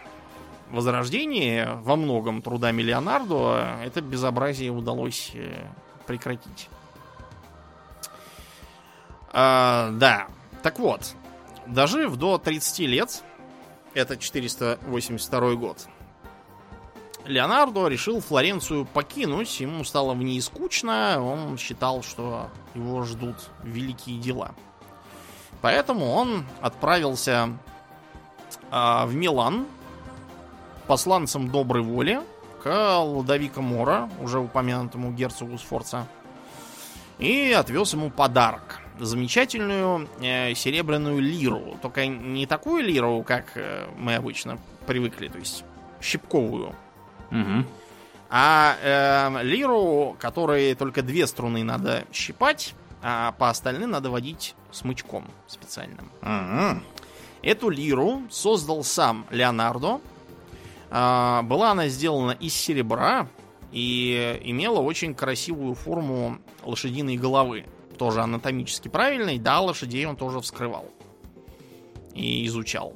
Возрождения во многом трудами Леонардо это безобразие удалось э, прекратить. А, да, так вот, дожив до 30 лет, это 482 год, Леонардо решил Флоренцию покинуть, ему стало в ней скучно, он считал, что его ждут великие дела. Поэтому он отправился а, в Милан посланцем доброй воли к Ладовико Мора, уже упомянутому герцогу Сфорца, и отвез ему подарок. Замечательную э, серебряную лиру. Только не такую лиру, как э, мы обычно привыкли, то есть щипковую, Мгм. а э, лиру, которой только две струны надо щипать, а по остальным надо водить смычком специальным. Мгм. Эту лиру создал сам Леонардо. А, Была она сделана из серебра и имела очень красивую форму лошадиной головы. Тоже анатомически правильной. Да, лошадей он тоже вскрывал и изучал.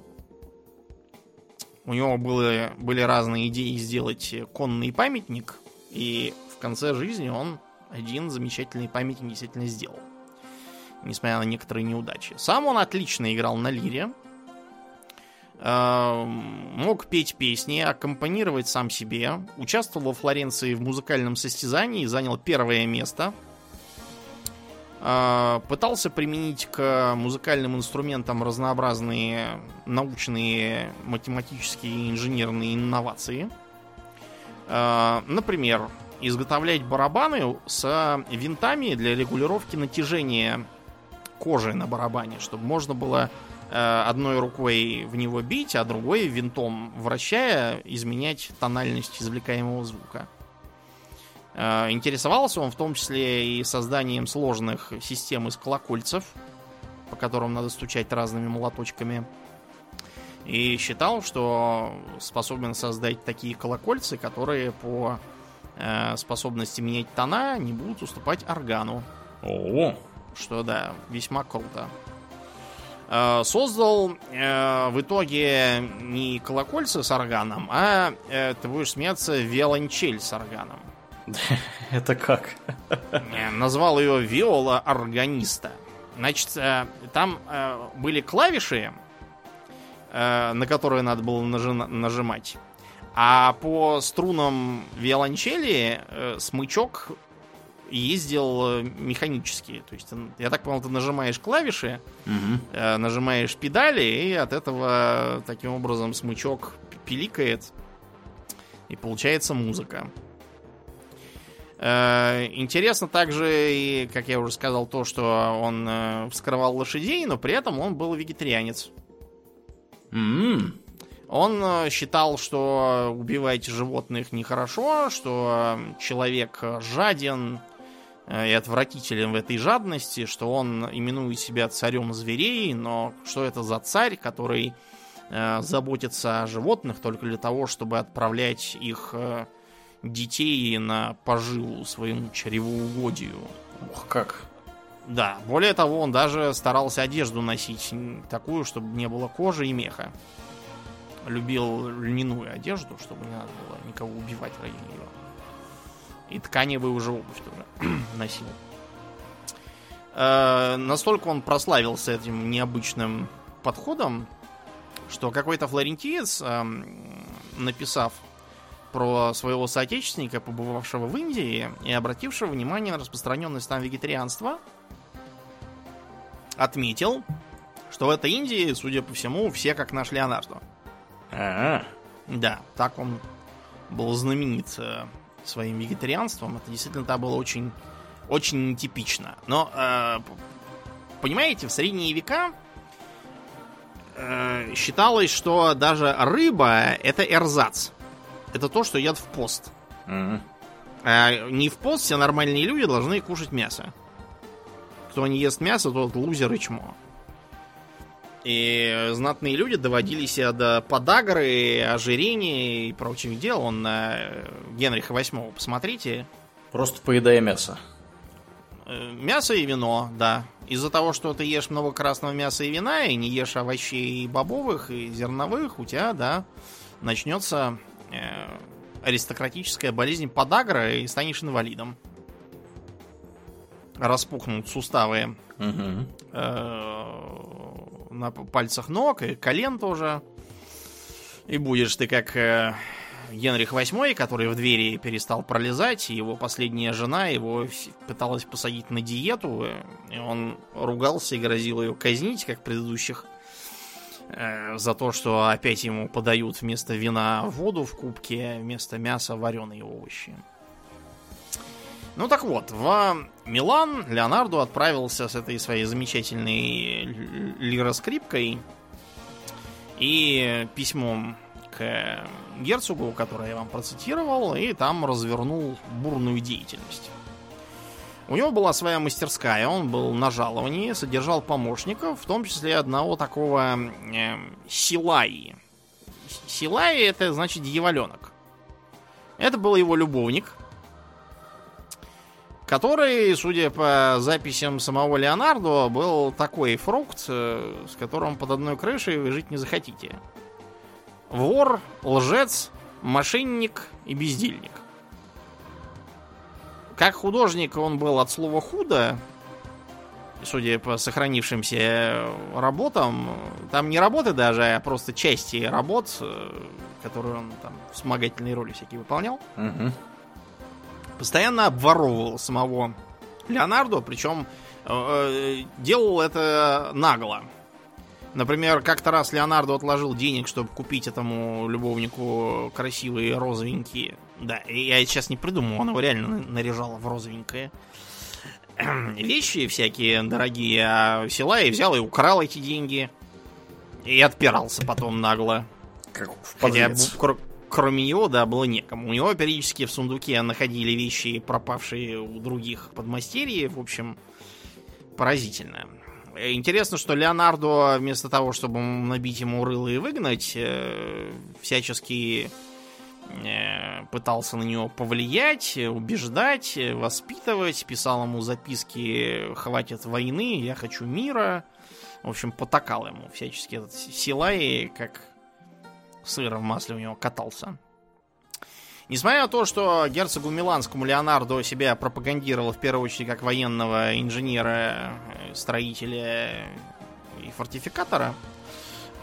У него были, были разные идеи сделать конный памятник, и в конце жизни он один замечательный памятник действительно сделал. Несмотря на некоторые неудачи. Сам он отлично играл на лире. Э, мог петь песни, аккомпанировать сам себе. Участвовал во Флоренции в музыкальном состязании, занял первое место. Э, пытался применить к музыкальным инструментам разнообразные научные, математические и инженерные инновации. Э, например, изготовлять барабаны с винтами для регулировки натяжения кожи на барабане, чтобы можно было э, одной рукой в него бить, а другой винтом вращая изменять тональность извлекаемого звука. Э, интересовался он в том числе и созданием сложных систем из колокольцев, по которым надо стучать разными молоточками. И считал, что способен создать такие колокольцы, которые по э, способности менять тона не будут уступать органу. О, Что да, весьма круто. Э, создал э, в итоге не колокольцы с органом, а э, ты будешь смеяться виолончель с органом. это как? Э, Назвал ее виола органиста. Значит, э, там э, были клавиши, на которые надо было нажи- нажимать. А по струнам виолончели смычок ездил механически. То есть, я так понял, ты нажимаешь клавиши, э, нажимаешь педали, и от этого таким образом смычок пиликает, и получается музыка. Э, Интересно также, и, как я уже сказал, то, что он э, вскрывал лошадей, но при этом он был вегетарианец. М, Он э, считал, что убивать животных нехорошо, что человек жаден и отвратителен в этой жадности, что он именует себя царем зверей, но что это за царь, который заботится о животных только для того, чтобы отправлять их детей на поживу своему чревоугодию. Ух, как. Да, более того, он даже старался одежду носить такую, чтобы не было кожи и меха. Любил льняную одежду, чтобы не надо было никого убивать ради нее. И тканевую уже обувь тоже носил. Э, настолько он прославился этим необычным подходом, что какой-то флорентиец, эм, написав про своего соотечественника, побывавшего в Индии и обратившего внимание на распространенность там вегетарианства, отметил, что в этой Индии, судя по всему, все как наш Леонардо. А, Да, так он был знаменит э, своим вегетарианством. Это действительно там было очень, очень нетипично. Но, э, понимаете, в средние века э, считалось, что даже рыба это эрзац. Это то, что едят в пост. Мгм. А не в пост все нормальные люди должны кушать мясо. Кто не ест мясо, тот лузер и чмо. И знатные люди доводили себя до подагры, ожирения и прочих дел. Он на Генриха VIII, посмотрите. Просто поедая мясо. Э, Мясо и вино, да. Из-за того, что ты ешь много красного мяса и вина, и не ешь овощей бобовых и зерновых, у тебя, да, начнется э, аристократическая болезнь подагра, и станешь инвалидом. Распухнут суставы э, на пальцах ног и колен тоже. И будешь ты как э, Генрих VIII, который в двери перестал пролезать, его последняя жена его пыталась посадить на диету, э, и он ругался и грозил ее казнить, как предыдущих, э, за то, что опять ему подают вместо вина воду в кубке, вместо мяса вареные овощи. Ну так вот, в Милан Леонардо отправился с этой своей замечательной лироскрипкой и письмом к герцогу, которое я вам процитировал, и там развернул бурную деятельность. У него была своя мастерская, он был на жаловании, содержал помощников, в том числе одного такого э, Силаи. Силаи это значит дьяволенок. Это был его любовник, который, судя по записям самого Леонардо, был такой фрукт, э, с которым под одной крышей вы жить не захотите. Вор, лжец, мошенник и бездельник. Как художник он был от слова худо, судя по сохранившимся работам, там не работы даже, а просто части работ, э, которые он там вспомогательные роли всякие выполнял, Мгм. постоянно обворовывал самого Леонардо, причем э, делал это нагло. Например, как-то раз Леонардо отложил денег, чтобы купить этому любовнику красивые розовенькие. Да, и я сейчас не придумал, он его реально на- наряжал в розовенькое. Вещи всякие дорогие, а Силай взял и украл эти деньги. И отпирался потом нагло. Как в Хотя, кр- кроме него, да, было некому. У него периодически в сундуке находили вещи, пропавшие у других подмастерьев. В общем, поразительно. Интересно, что Леонардо, вместо того, чтобы набить ему рыло и выгнать, э, всячески пытался на него повлиять, э, убеждать, э, воспитывать, писал ему записки «Хватит войны, я хочу мира». В общем, потакал ему всячески этот Силай, как сыр в масле у него катался. Несмотря на то, что герцогу Миланскому Леонардо себя пропагандировал в первую очередь как военного инженера, э, строителя и фортификатора,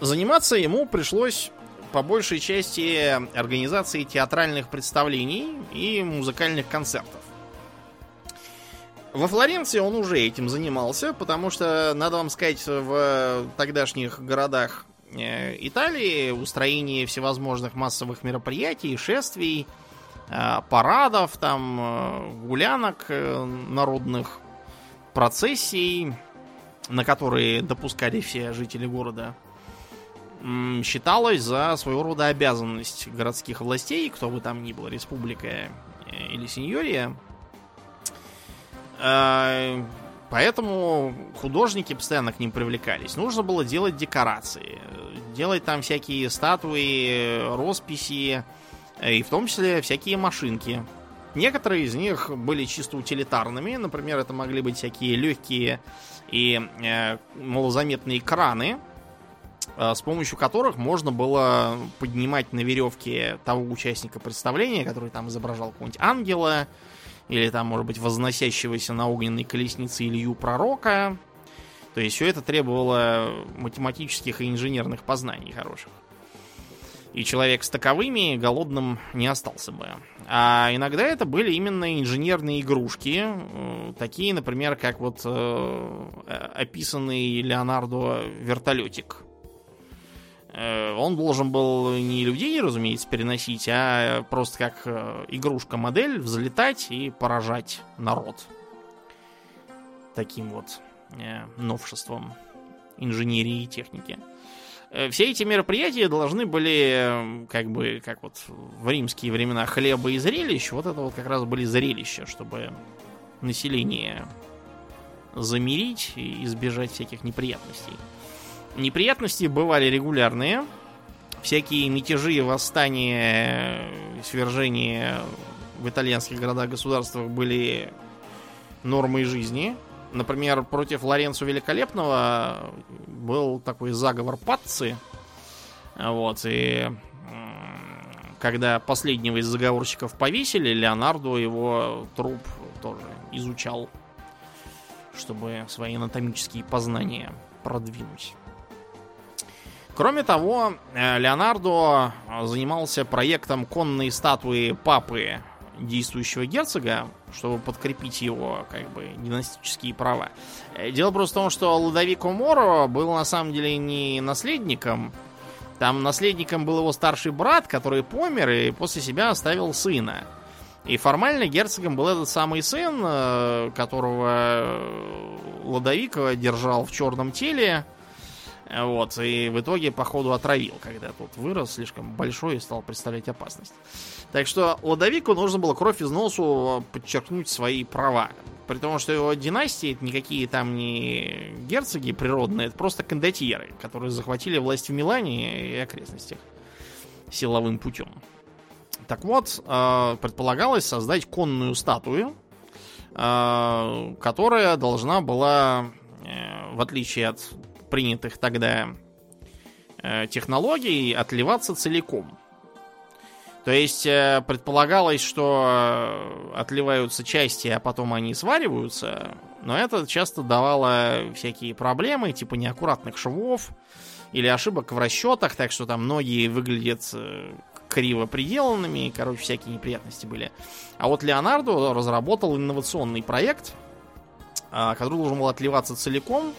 заниматься ему пришлось по большей части организацией театральных представлений и музыкальных концертов. Во Флоренции он уже этим занимался, потому что, надо вам сказать, в тогдашних городах э, Италии устроение всевозможных массовых мероприятий, шествий, э, парадов, там, э, гулянок народных, процессий, на которые допускали все жители города, считалось за своего рода обязанность городских властей, кто бы там ни был, республика э, или сеньория, Э, Поэтому художники постоянно к ним привлекались. Нужно было делать декорации, делать там всякие статуи, росписи, э, и в том числе всякие машинки. Некоторые из них были чисто утилитарными, например, это могли быть всякие легкие и э, малозаметные краны, с помощью которых можно было поднимать на веревке того участника представления, который там изображал какого-нибудь ангела, или там, может быть, возносящегося на огненной колеснице Илью Пророка. То есть все это требовало математических и инженерных познаний хороших. И человек с таковыми голодным не остался бы. А иногда это были именно инженерные игрушки, э, такие, например, как вот э, описанный Леонардо вертолетик. Э, Он должен был не людей, разумеется, переносить, а просто как э, игрушка-модель взлетать и поражать народ. Таким вот э, новшеством инженерии и техники. Все эти мероприятия должны были, как бы, как вот в римские времена хлеба и зрелищ, вот это вот как раз были зрелища, чтобы население замирить и избежать всяких неприятностей. Неприятности бывали регулярные. Всякие мятежи, восстания, свержения в итальянских городах-государствах были нормой жизни. Например, против Лоренцо Великолепного был такой заговор Патци. Вот, и когда последнего из заговорщиков повесили, Леонардо его труп тоже изучал, чтобы свои анатомические познания продвинуть. Кроме того, э, Леонардо занимался проектом конной статуи папы действующего герцога, чтобы подкрепить его, как бы, династические права. Э, Дело просто в том, что Лудовико Моро был на самом деле не наследником. Там наследником был его старший брат, который помер и после себя оставил сына. И формально герцогом был этот самый сын, э, которого Лодовико держал в черном теле. Вот, и в итоге, походу, отравил, когда тот вырос слишком большой и стал представлять опасность. Так что Ладовику нужно было кровь из носу подчеркнуть свои права. При том, что его династии это никакие там не герцоги природные, это просто кондотьеры, которые захватили власть в Милане и окрестностях силовым путем. Так вот, э, предполагалось создать конную статую, э, которая должна была, э, в отличие от принятых тогда э, технологий, отливаться целиком. То есть э, предполагалось, что отливаются части, а потом они свариваются, но это часто давало всякие проблемы, типа неаккуратных швов или ошибок в расчетах, так что там многие выглядят э, криво приделанными, короче, всякие неприятности были. А вот Леонардо разработал инновационный проект, а, который должен был отливаться целиком,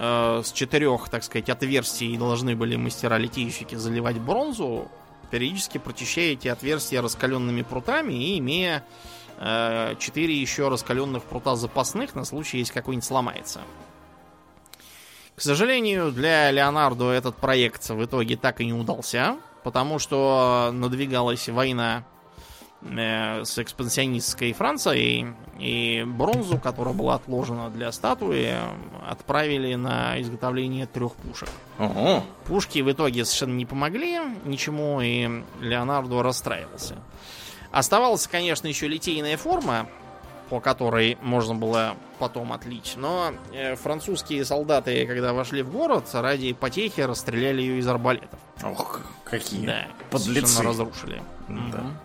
э, с четырех, так сказать, отверстий должны были мастера-литейщики заливать бронзу, периодически прочищая эти отверстия раскаленными прутами и имея э, 4 еще раскаленных прута запасных на случай, если какой-нибудь сломается. К сожалению, для Леонардо этот проект в итоге так и не удался, потому что надвигалась война с экспансионистской Францией, и бронзу, которая была отложена для статуи, отправили на изготовление трех пушек. Ого. Пушки в итоге совершенно не помогли ничему, и Леонардо расстраивался. Оставалась, конечно, еще литейная форма, по которой можно было потом отлить. Но э, французские солдаты, когда вошли в город, ради потехи расстреляли ее из арбалетов. Ох, какие Да, подлецы. разрушили. Да. Мгм.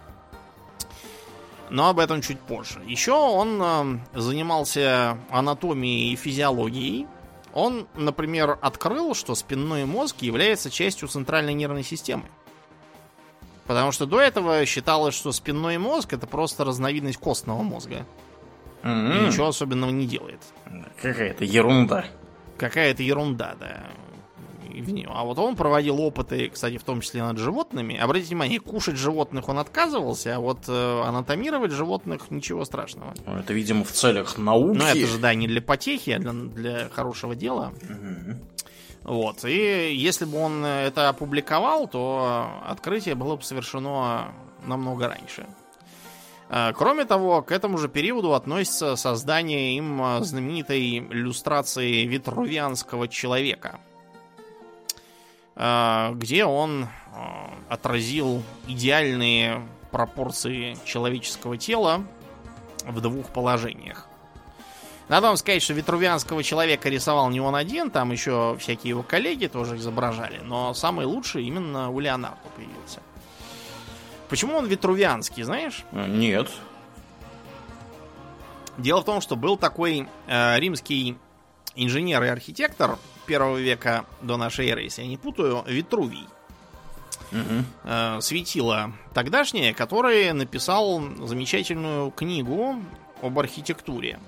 Но об этом чуть позже. Еще он э, занимался анатомией и физиологией. Он, например, открыл, что спинной мозг является частью центральной нервной системы. Потому что до этого считалось, что спинной мозг это просто разновидность костного мозга. И М, ничего особенного не делает. Какая-то ерунда. Какая-то ерунда, да. В неё. А вот он проводил опыты, кстати, в том числе над животными. Обратите внимание, кушать животных он отказывался, а вот э, анатомировать животных ничего страшного. Ну, Это, видимо, в целях науки. Но это же, да, не для потехи, а для, для хорошего дела. Мгм. Вот. И если бы он это опубликовал, то открытие было бы совершено намного раньше. Э, Кроме того, к этому же периоду относится создание им э, знаменитой иллюстрации витрувианского человека, где он э, отразил идеальные пропорции человеческого тела в двух положениях. Надо вам сказать, что витрувианского человека рисовал не он один, там еще всякие его коллеги тоже изображали, но самый лучший именно у Леонардо появился. Почему он витрувианский, знаешь? А, Нет. Дело в том, что был такой э, римский инженер и архитектор первого века до нашей эры, если я не путаю, Витрувий. Э, светило тогдашнее, который написал замечательную книгу об архитектуре,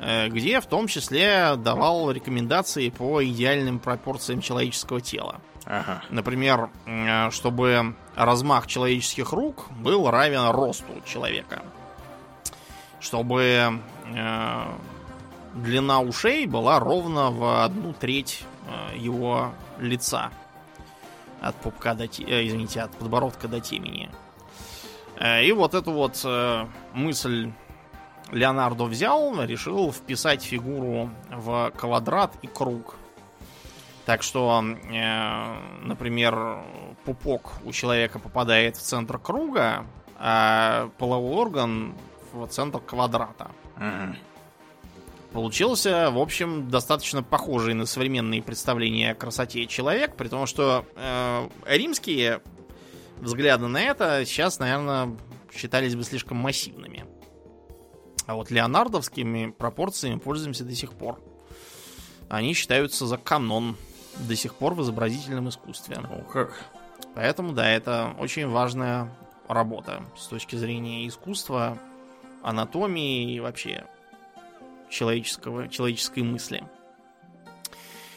э, где в том числе давал рекомендации по идеальным пропорциям человеческого тела. Ага. Например, э, чтобы размах человеческих рук был равен росту человека. Чтобы длина ушей была ровно в одну треть э, его лица. От пупка до э, извините, от подбородка до темени. Э, И вот эту вот э, мысль Леонардо взял, решил вписать фигуру в квадрат и круг. Так что, например, пупок у человека попадает в центр круга, а половой орган в центр квадрата. Мгм. Получился, в общем, достаточно похожий на современные представления о красоте человек, при том, что э, римские взгляды на это сейчас, наверное, считались бы слишком массивными. А вот леонардовскими пропорциями пользуемся до сих пор. Они считаются за канон до сих пор в изобразительном искусстве. О, как. Поэтому, да, это очень важная работа с точки зрения искусства, анатомии и вообще человеческого, человеческой мысли.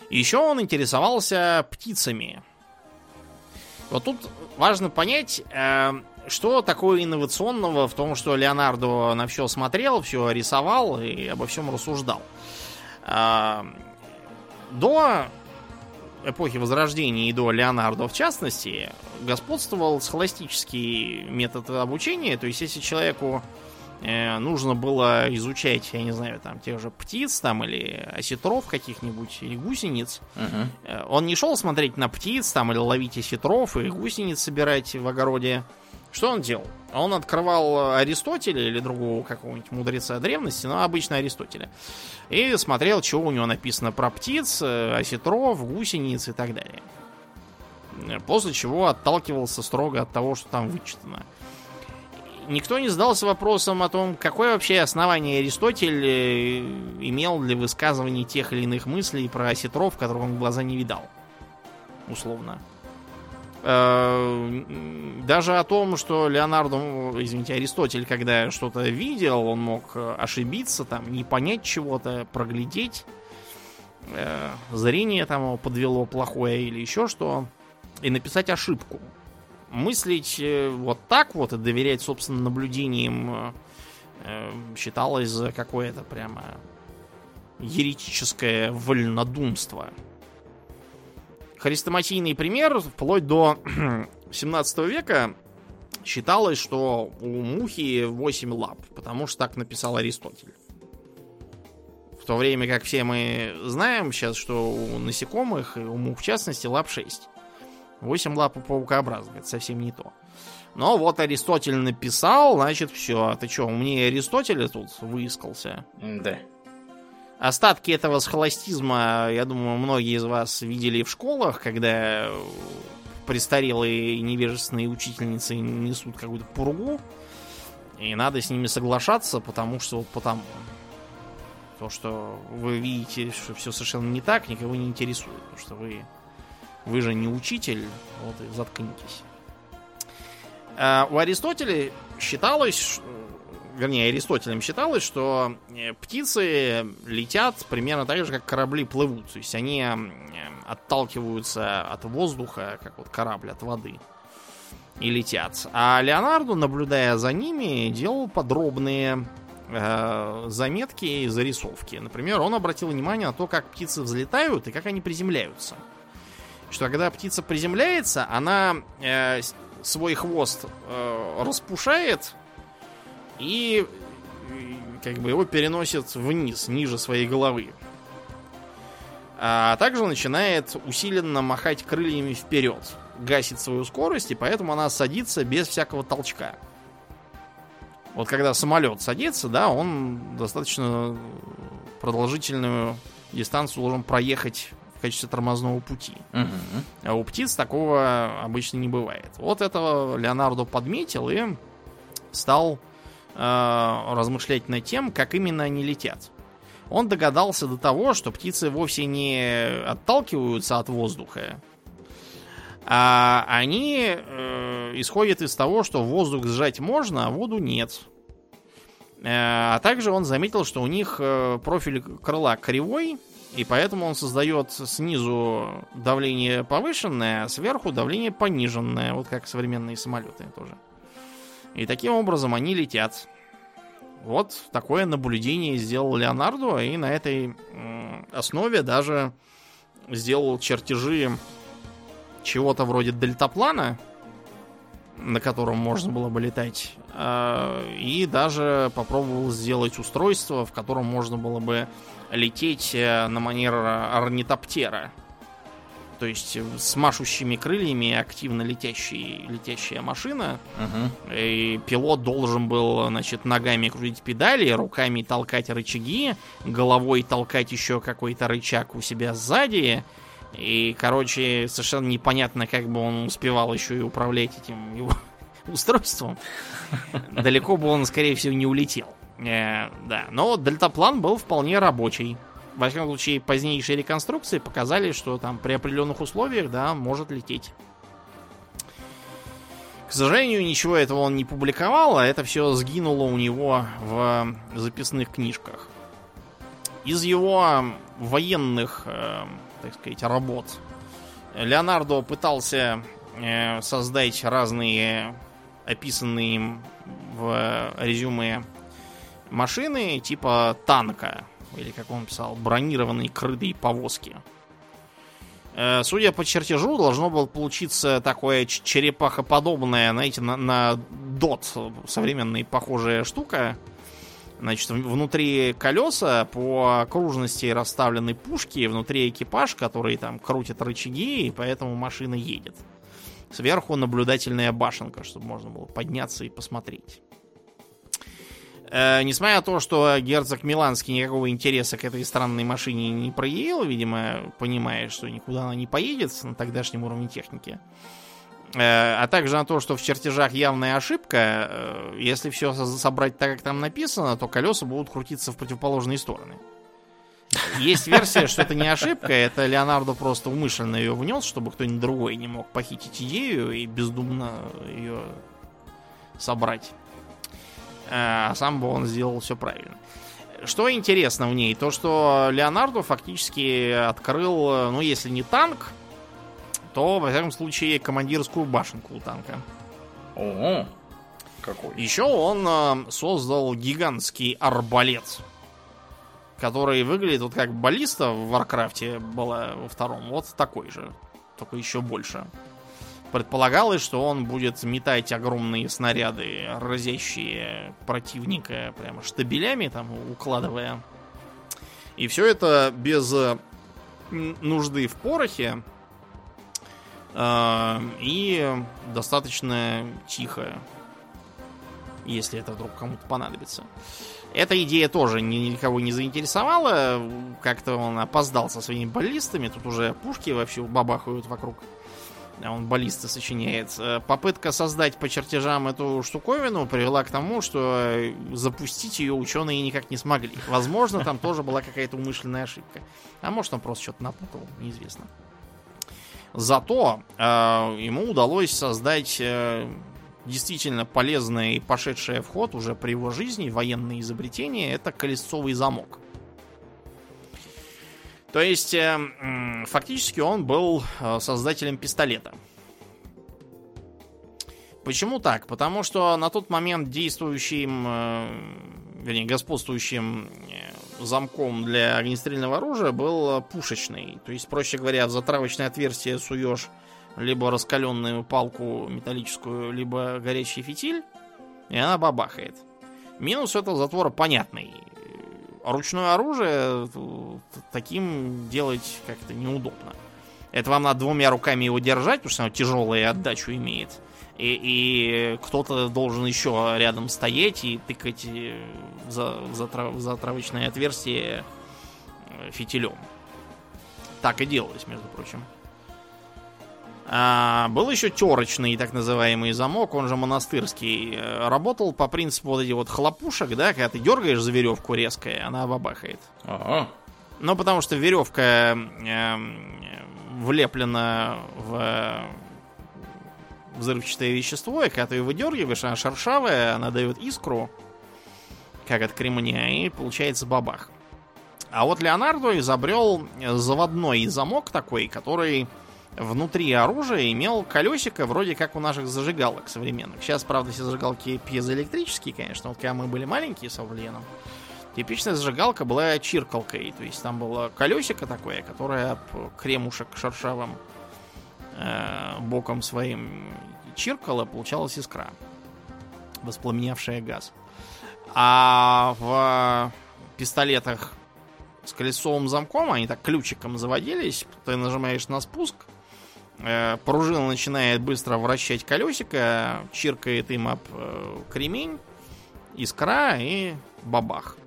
Еще он интересовался птицами. Вот тут важно понять, э, что такое инновационного в том, что Леонардо на все смотрел, все рисовал и обо всем рассуждал. А, До эпохи Возрождения и до Леонардо в частности, господствовал схоластический метод обучения. То есть, если человеку э, нужно было изучать, я не знаю, там, тех же птиц там, или осетров каких-нибудь, или гусениц. Э, Он не шел смотреть на птиц там или ловить осетров и гусениц собирать в огороде. Что он делал? Он открывал Аристотеля или другого какого-нибудь мудреца древности, но обычно Аристотеля. И смотрел, что у него написано про птиц, э, осетров, гусениц и так далее. после чего отталкивался строго от того, что там вычитано. Никто не задался вопросом о том, какое вообще основание Аристотель э, имел для высказывания тех или иных мыслей про осетров, которых он в глаза не видал. Условно. Э, даже о том, что Леонардо, извините, Аристотель, когда что-то видел, он мог ошибиться, там, не понять чего-то, проглядеть. Э, зрение там его подвело плохое или еще что. И написать ошибку мыслить э, вот так вот и доверять собственным наблюдениям э, э, считалось за какое-то прямо еретическое вольнодумство. Хрестоматийный пример, вплоть до 17 века считалось, что у мухи 8 лап, потому что так написал Аристотель. В то время как все мы знаем сейчас, что у насекомых, и у мух в частности, лап 6. 8 лап у паукообразных, это совсем не то. Но вот Аристотель написал, значит, все. Ты что, умнее Аристотеля тут выискался? Да. Остатки этого схоластизма, я думаю, многие из вас видели в школах, когда престарелые невежественные учительницы несут какую-то пургу, и надо с ними соглашаться, потому что вот потому. То, что вы видите, что все совершенно не так, никого не интересует. Потому что вы вы же не учитель, вот и заткнитесь. А у Аристотеля считалось, вернее, Аристотелем считалось, что э, птицы летят примерно так же, как корабли плывут. То есть они отталкиваются от воздуха, как вот корабль от воды, и летят. А Леонардо, наблюдая за ними, делал подробные э, заметки и зарисовки. Например, он обратил внимание на то, как птицы взлетают и как они приземляются что когда птица приземляется, она э, свой хвост э, распушает и как бы его переносит вниз, ниже своей головы. А также начинает усиленно махать крыльями вперед, гасит свою скорость, и поэтому она садится без всякого толчка. Вот когда самолет садится, да, он достаточно продолжительную дистанцию должен проехать в качестве тормозного пути. Угу. А у птиц такого обычно не бывает. Вот этого Леонардо подметил и стал э, размышлять над тем, как именно они летят. Он догадался до того, что птицы вовсе не отталкиваются от воздуха, а они э, исходят из того, что воздух сжать можно, а воду нет. Э, а также он заметил, что у них э, профиль крыла кривой, и поэтому он создает снизу давление повышенное, а сверху давление пониженное, вот как современные самолеты тоже. И таким образом они летят. Вот такое наблюдение сделал Леонардо, и на этой основе даже сделал чертежи чего-то вроде дельтаплана, на котором можно было бы летать, а, и даже попробовал сделать устройство, в котором можно было бы лететь э, на манер орнитоптера. То есть с машущими крыльями активно летящий, летящая машина. Угу. И пилот должен был, значит, ногами крутить педали, руками толкать рычаги, головой толкать еще какой-то рычаг у себя сзади. И, короче, совершенно непонятно, как бы он успевал еще и управлять этим его устройством. Далеко бы он, скорее всего, не улетел. Э, да, но дельтаплан был вполне рабочий. Во всяком случае, позднейшие реконструкции показали, что там при определенных условиях, да, может лететь. К сожалению, ничего этого он не публиковал, а это все сгинуло у него в записных книжках. Из его военных, э, так сказать, работ Леонардо пытался э, создать разные описанные им в резюме машины типа танка, или как он писал, бронированные крытые повозки. Э, судя по чертежу, должно было получиться такое черепахоподобное, знаете, на, на дот современная похожая штука. Значит, внутри колеса по окружности расставлены пушки, внутри экипаж, который там крутит рычаги, и поэтому машина едет. Сверху наблюдательная башенка, чтобы можно было подняться и посмотреть. Э, несмотря на то, что герцог Миланский никакого интереса к этой странной машине не проявил, видимо, понимая, что никуда она не поедет на тогдашнем уровне техники, э, а также на то, что в чертежах явная ошибка, э, если все собрать так, как там написано, то колеса будут крутиться в противоположные стороны. Есть версия, что это не ошибка, это Леонардо просто умышленно ее внес, чтобы кто-нибудь другой не мог похитить идею и бездумно ее собрать. А сам бы он сделал все правильно. Что интересно в ней? То, что Леонардо фактически открыл, ну, если не танк, то, во всяком случае, командирскую башенку у танка. Ого, какой. Еще он э, создал гигантский арбалет который выглядит вот как баллиста в Варкрафте была во втором. Вот такой же, только еще больше. Предполагалось, что он будет метать огромные снаряды, разящие противника прямо штабелями, там, укладывая. И все это без нужды в порохе и достаточно тихо, если это вдруг кому-то понадобится. Эта идея тоже никого не заинтересовала. Как-то он опоздал со своими баллистами. Тут уже пушки вообще бабахают вокруг. А он баллисты сочиняет. Э, попытка создать по чертежам эту штуковину привела к тому, что запустить ее ученые никак не смогли. Возможно, там тоже была какая-то умышленная ошибка. А может, он просто что-то напутал, неизвестно. Зато э, ему удалось создать э, действительно полезное и пошедшее в ход уже при его жизни военное изобретение это колесцовый замок. То есть, э, фактически он был э, создателем пистолета. Почему так? Потому что на тот момент действующим, э, вернее, господствующим замком для огнестрельного оружия был пушечный. То есть, проще говоря, в затравочное отверстие суешь либо раскаленную палку металлическую, либо горячий фитиль, и она бабахает. Минус этого затвора понятный. Ручное оружие таким делать как-то неудобно. Это вам надо двумя руками его держать, потому что оно тяжелое отдачу имеет. И, и кто-то должен еще рядом стоять и тыкать за, за, в затравочное отверстие э, фитилем. Так и делалось, между прочим. А, был еще терочный так называемый замок, он же монастырский. Работал по принципу вот этих вот хлопушек, да, когда ты дергаешь за веревку резко, она бабахает. Ага. Ну, потому что веревка э, влеплена в взрывчатое вещество, и когда ты ее выдергиваешь, она шершавая, она дает искру, как от кремня, и получается бабах. А вот Леонардо изобрел заводной замок такой, который внутри оружия имел колесико вроде как у наших зажигалок современных. Сейчас, правда, все зажигалки пьезоэлектрические, конечно. Вот когда мы были маленькие с Авленом, типичная зажигалка была чиркалкой. То есть там было колесико такое, которое кремушек шершавым э, боком своим чиркало, получалась искра, воспламенявшая газ. А в пистолетах с колесовым замком, они так ключиком заводились, ты нажимаешь на спуск, Э, пружина начинает быстро вращать колесико, чиркает им об э, кремень, искра и бабах.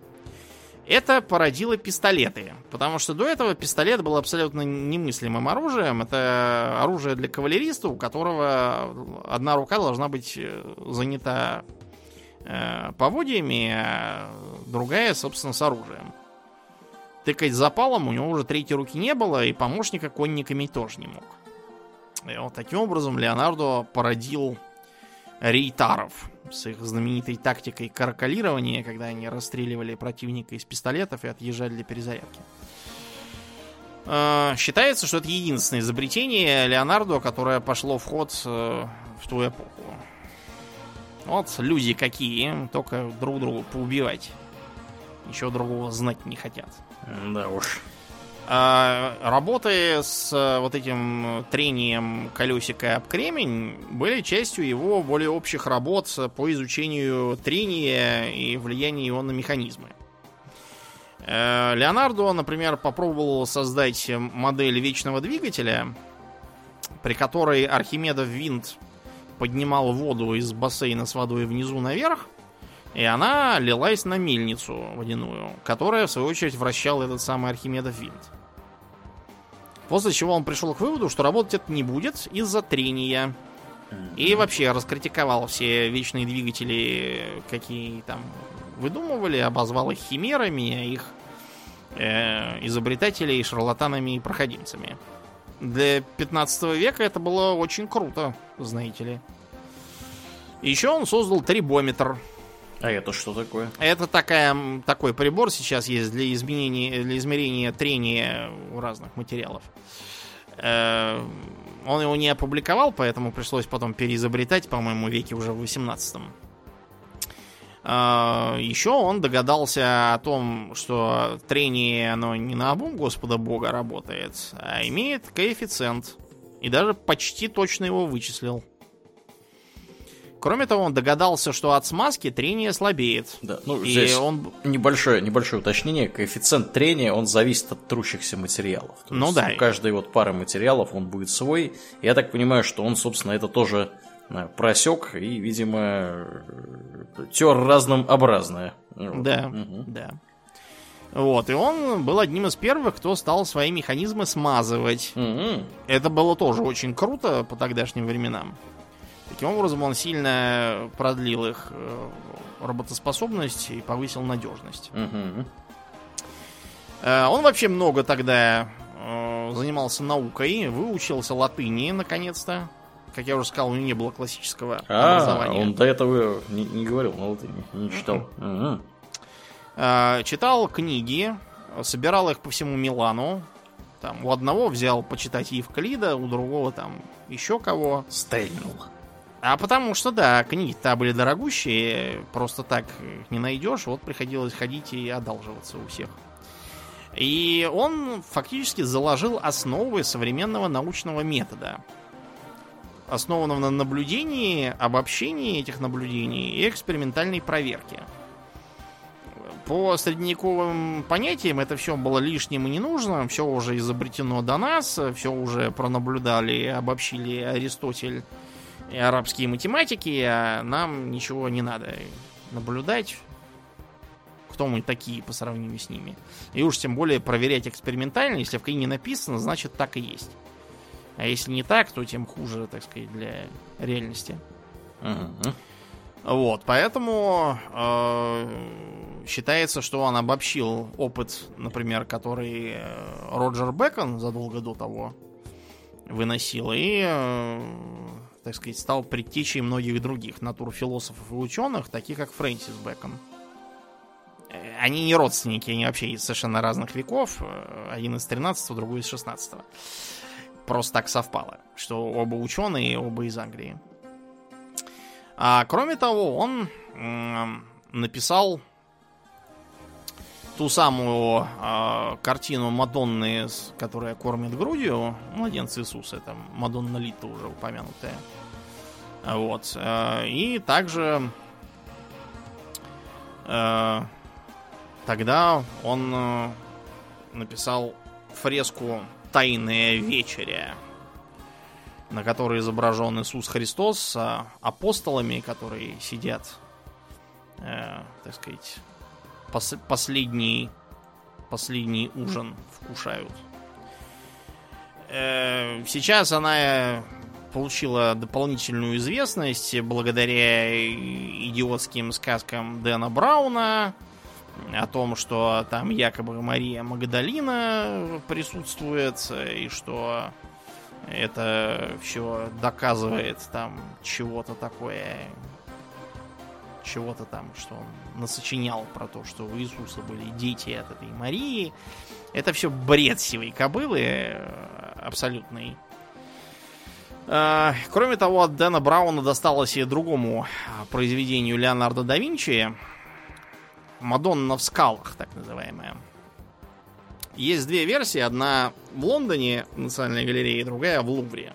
Это породило пистолеты, потому что до этого пистолет был абсолютно немыслимым оружием. Это оружие для кавалериста, у которого одна рука должна быть э, занята поводьями, а другая, собственно, с оружием. Тыкать запалом у него уже третьей руки не было, и помощника конниками тоже не мог. И вот таким образом Леонардо породил рейтаров с их знаменитой тактикой каракалирования, когда они расстреливали противника из пистолетов и отъезжали для перезарядки. А, считается, что это единственное изобретение Леонардо, которое пошло в ход э, в ту эпоху. Вот люди какие, только друг друга поубивать. Ничего другого знать не хотят. Да уж. А, работы с э, вот этим трением колесика об кремень были частью его более общих работ по изучению трения и влияния его на механизмы. Э, Леонардо, например, попробовал создать модель вечного двигателя, при которой Архимедов винт поднимал воду из бассейна с водой внизу наверх, И она лилась на мельницу водяную, которая, в свою очередь, вращала этот самый Архимедов винт. После чего он пришел к выводу, что работать это не будет из-за трения. И вообще раскритиковал все вечные двигатели, какие там выдумывали, обозвал их химерами, а их э, изобретателей шарлатанами и проходимцами. Для 15 века это было очень круто, знаете ли. Еще он создал трибометр. А это что такое? Это такая, такой прибор сейчас есть для, изменения, для измерения трения у разных материалов. Э, он его не опубликовал, поэтому пришлось потом переизобретать, по-моему, веке уже в 18 а, Еще он догадался о том, что трение, оно не на обум Господа Бога работает, а имеет коэффициент. И даже почти точно его вычислил. Кроме того, он догадался, что от смазки трение слабеет. Да, ну и здесь он... небольшое, небольшое уточнение. Коэффициент трения, он зависит от трущихся материалов. То ну да. У каждой вот пары материалов он будет свой. Я так понимаю, что он, собственно, это тоже просек и, видимо, тер разным образное. Да, угу. да. Вот, и он был одним из первых, кто стал свои механизмы смазывать. Угу. Это было тоже очень круто по тогдашним временам. Таким образом, он сильно продлил их э, работоспособность и повысил надежность. Угу. Он вообще много тогда э, занимался наукой, выучился латыни наконец-то. Как я уже сказал, у него не было классического а, образования. Он до этого не, не говорил на латыни, не читал. Угу. Читал книги, собирал их по всему Милану. Там у одного взял почитать Евклида, у другого там еще кого. Стейнул. А потому что, да, книги-то были дорогущие, просто так не найдешь, вот приходилось ходить и одалживаться у всех. И он фактически заложил основы современного научного метода, основанного на наблюдении, обобщении этих наблюдений и экспериментальной проверке. По средневековым понятиям это все было лишним и не нужно, все уже изобретено до нас, все уже пронаблюдали, обобщили Аристотель и арабские математики, а нам ничего не надо наблюдать. Кто мы такие по сравнению с ними? И уж тем более проверять экспериментально, если в книге написано, значит так и есть. А если не так, то тем хуже, так сказать, для реальности. Вот, поэтому э, считается, что он обобщил опыт, например, который э, Роджер Бекон задолго до того выносил, и э, так сказать, стал предтечей многих других натурфилософов и ученых, таких как Фрэнсис Бэкон. Э, они не родственники, они вообще из совершенно разных веков. Э, один из 13 другой из 16 -го. Просто так совпало, что оба ученые, оба из Англии. А кроме того, он написал ту самую э, картину Мадонны, которая кормит грудью, младенца Иисуса, это Мадонна Лита уже упомянутая. Вот. Э, и также э, тогда он э, написал фреску «Тайная вечеря», на которой изображен Иисус Христос с апостолами, которые сидят, э, так сказать, пос последний, последний ужин вкушают. Э, сейчас она получила дополнительную известность благодаря идиотским сказкам Дэна Брауна о том, что там якобы Мария Магдалина присутствует, и что это все доказывает там чего-то такое чего-то там, что он насочинял про то, что у Иисуса были дети от этой Марии. Это все бред сивой кобылы э, абсолютный. А, кроме того, от Дэна Брауна досталось и другому произведению Леонардо да Винчи. Мадонна в скалах, так называемая. Есть две версии. Одна в Лондоне, в Национальной галерее, другая в Лувре.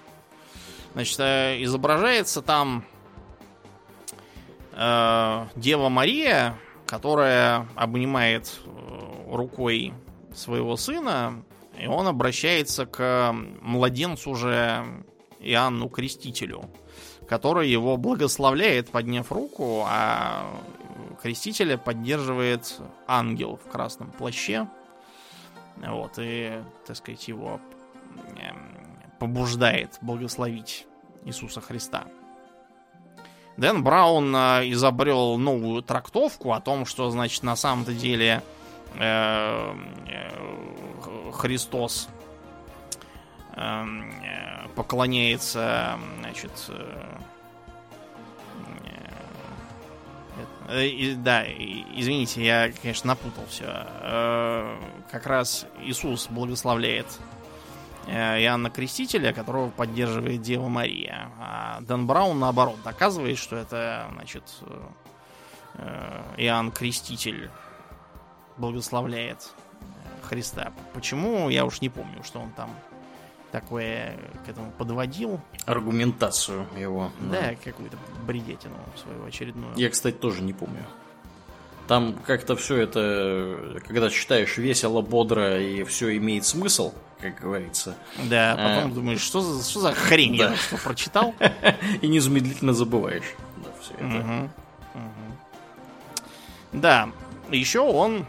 Значит, э, изображается там э, Дева Мария, которая обнимает э, рукой своего сына, и он обращается к младенцу же Иоанну Крестителю, который его благословляет, подняв руку, а крестителя поддерживает ангел в красном плаще. Вот, и, так сказать, его побуждает благословить Иисуса Христа. Дэн Браун э, изобрел новую трактовку о том, что, значит, на самом-то деле э, э, Христос эм, поклоняется, значит, да, извините, я, конечно, напутал все. Как раз Иисус благословляет Иоанна Крестителя, которого поддерживает Дева Мария. А Дэн Браун, наоборот, доказывает, что это, значит, э, Иоанн Креститель благословляет Христа. Почему, я уж не помню, что он там такое к этому подводил. Аргументацию его. Да, да какую-то бредетину свою очередную. Я, кстати, тоже не помню. Там как-то все это, когда читаешь весело, бодро и все имеет смысл, как говорится. Да, а потом а, думаешь, что за, что за хрень да. я что прочитал? И незамедлительно забываешь. Да, все это. Угу. Угу. Да, еще он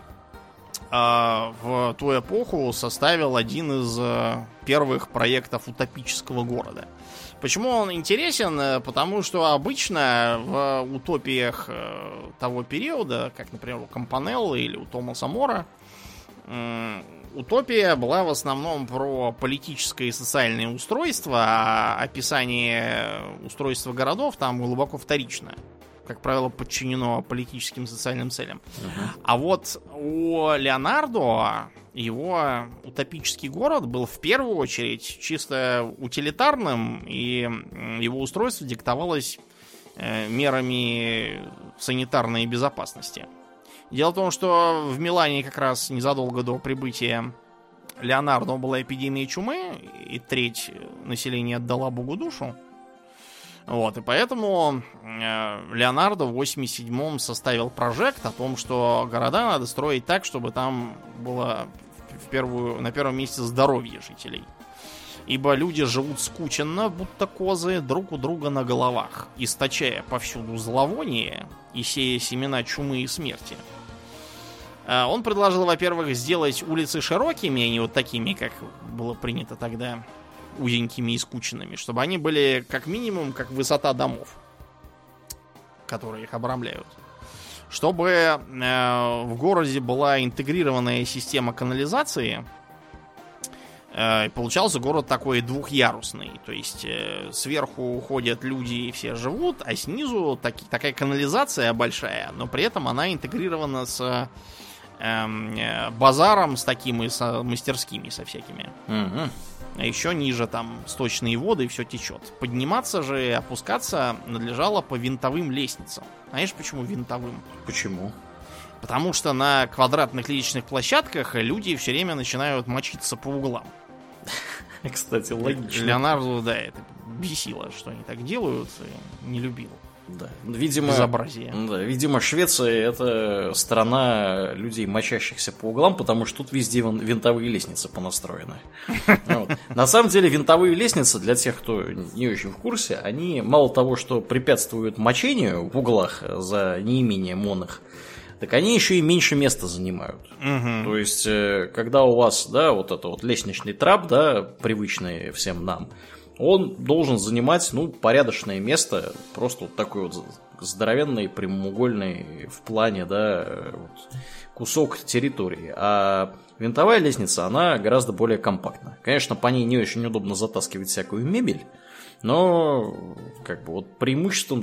а, в ту эпоху составил один из а, первых проектов утопического города. Почему он интересен? Э, потому что обычно в утопиях того периода, как, например, у Компанелла или у Томаса Мора, утопия была в основном про политическое и социальное устройство, а описание устройства городов там глубоко вторично. Как правило, подчинено политическим и социальным целям. Uh-huh. А вот у Леонардо его утопический город был в первую очередь чисто утилитарным, и его устройство диктовалось э, мерами санитарной безопасности. Дело в том, что в Милане как раз незадолго до прибытия Леонардо была эпидемия чумы, и треть населения отдала Богу душу. Вот, и поэтому э, Леонардо в 87-м составил прожект о том, что города надо строить так, чтобы там было в первую, на первом месте здоровье жителей. Ибо люди живут скученно, будто козы, друг у друга на головах, источая повсюду зловоние и сея семена чумы и смерти. А, он предложил, во-первых, сделать улицы широкими, а не вот такими, как было принято тогда, узенькими и скучными, чтобы они были как минимум как высота домов, которые их обрамляют. Чтобы э, в городе была интегрированная система канализации, э, получался город такой двухъярусный. То есть э, сверху уходят люди и все живут, а снизу таки, такая канализация большая, но при этом она интегрирована с э, базаром с таким и с мастерскими со всякими. Угу. А еще ниже там сточные воды и все течет. Подниматься же и опускаться надлежало по винтовым лестницам. Знаешь, почему винтовым? Почему? Потому что на квадратных личных площадках люди все время начинают мочиться по углам. Кстати, логично. Леонарду, да, это бесило, что они так делают, не любил. Да. Видимо, Безобразие. Да, видимо, Швеция это страна людей, мочащихся по углам, потому что тут везде винтовые лестницы понастроены. Вот. На самом деле, винтовые лестницы, для тех, кто не очень в курсе, они мало того, что препятствуют мочению в углах за неимением монах, так они еще и меньше места занимают. Угу. То есть, э, когда у вас, да, вот это вот лестничный трап, да, привычный всем нам, он должен занимать, ну, порядочное место, просто вот такой вот здоровенный, прямоугольный в плане, да, вот, кусок территории. А винтовая лестница, она гораздо более компактна. Конечно, по ней не очень удобно затаскивать всякую мебель, но как бы вот преимуществом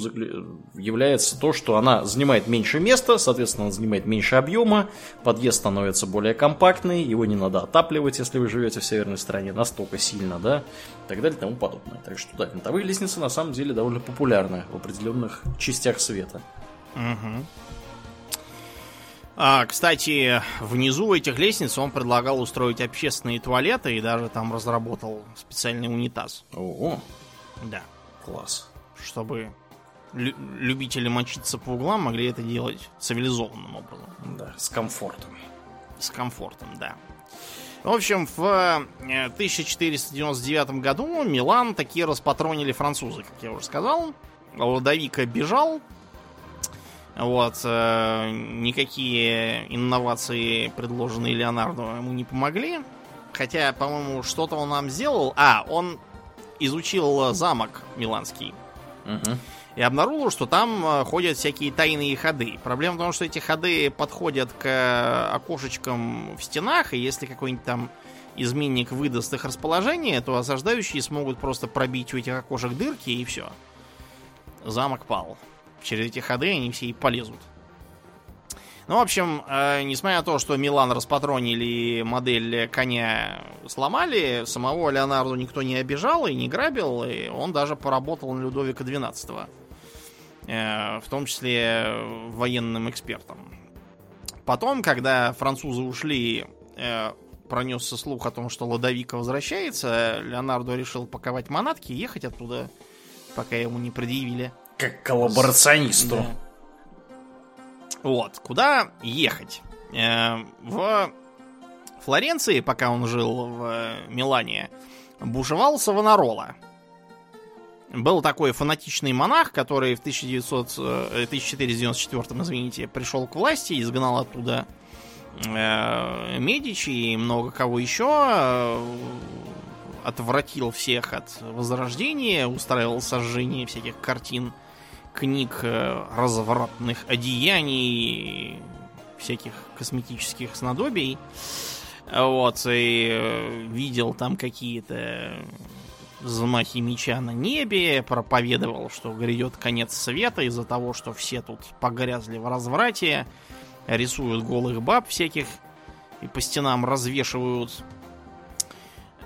является то, что она занимает меньше места, соответственно, она занимает меньше объема, подъезд становится более компактный, его не надо отапливать, если вы живете в северной стране настолько сильно, да, и так далее и тому подобное. Так что да, винтовые лестницы на самом деле довольно популярны в определенных частях света. Угу. А, кстати, внизу этих лестниц он предлагал устроить общественные туалеты и даже там разработал специальный унитаз. Ого. Да. Класс. Чтобы лю- любители мочиться по углам могли это делать цивилизованным образом. Да, с комфортом. С комфортом, да. В общем, в 1499 э, году Милан такие распатронили французы, как я уже сказал. Лодовика бежал. Вот, э, никакие инновации, предложенные Леонардо, ему не помогли. Хотя, по-моему, что-то он нам сделал. А, он изучил замок Миланский. Мгм. И обнаружил, что там э, ходят всякие тайные ходы. Проблема в том, что эти ходы подходят к э, окошечкам в стенах, и если какой-нибудь там изменник выдаст их расположение, то осаждающие смогут просто пробить у этих окошек дырки, и все. Замок пал. Через эти ходы они все и полезут. Ну, в общем, э, несмотря на то, что Милан распатронили и модель коня сломали, самого Леонардо никто не обижал и не грабил, и он даже поработал на Людовика XII. Э, в том числе военным экспертом. Потом, когда французы ушли, э, пронесся слух о том, что Лодовика возвращается, Леонардо решил паковать манатки и ехать оттуда, пока ему не предъявили. Как коллаборационисту. Да. Вот, куда ехать? Э, В Флоренции, пока он жил в э, Милане, бушевал Савонарола. Был такой фанатичный монах, который в 1900, э, 1494, извините, пришел к власти, изгнал оттуда э, Медичи и много кого еще, э, отвратил всех от возрождения, устраивал сожжение всяких картин, книг, э, развратных одеяний, всяких косметических снадобий. Вот, и э, видел там какие-то взмахи меча на небе, проповедовал, что грядет конец света из-за того, что все тут погрязли в разврате, рисуют голых баб всяких и по стенам развешивают.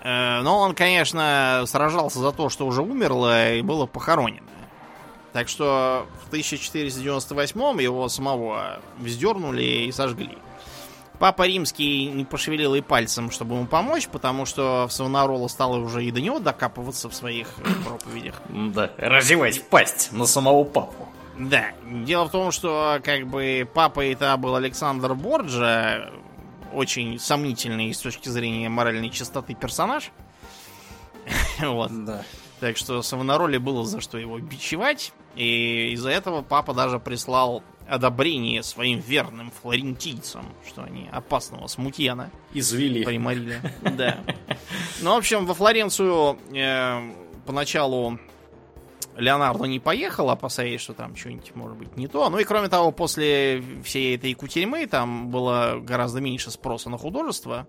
Э, Но он, конечно, сражался за то, что уже умерло и было похоронено. Так что в 1498 его самого вздернули и сожгли. Папа Римский не пошевелил и пальцем, чтобы ему помочь, потому что в Савонарола стало уже и до него докапываться в своих проповедях. Да, разевать пасть на самого папу. Да, дело в том, что как бы папа это был Александр Борджа, очень сомнительный с точки зрения моральной чистоты персонаж. Вот. Да. Так что Савонароле было за что его бичевать. И из-за этого папа даже прислал одобрение своим верным флорентийцам, что они опасного смутьяна Извели. приморили. Да. Ну, в общем, во Флоренцию э, поначалу Леонардо не поехал, опасаясь, что там что-нибудь может быть не то. Ну и кроме того, после всей этой кутерьмы там было гораздо меньше спроса на художество.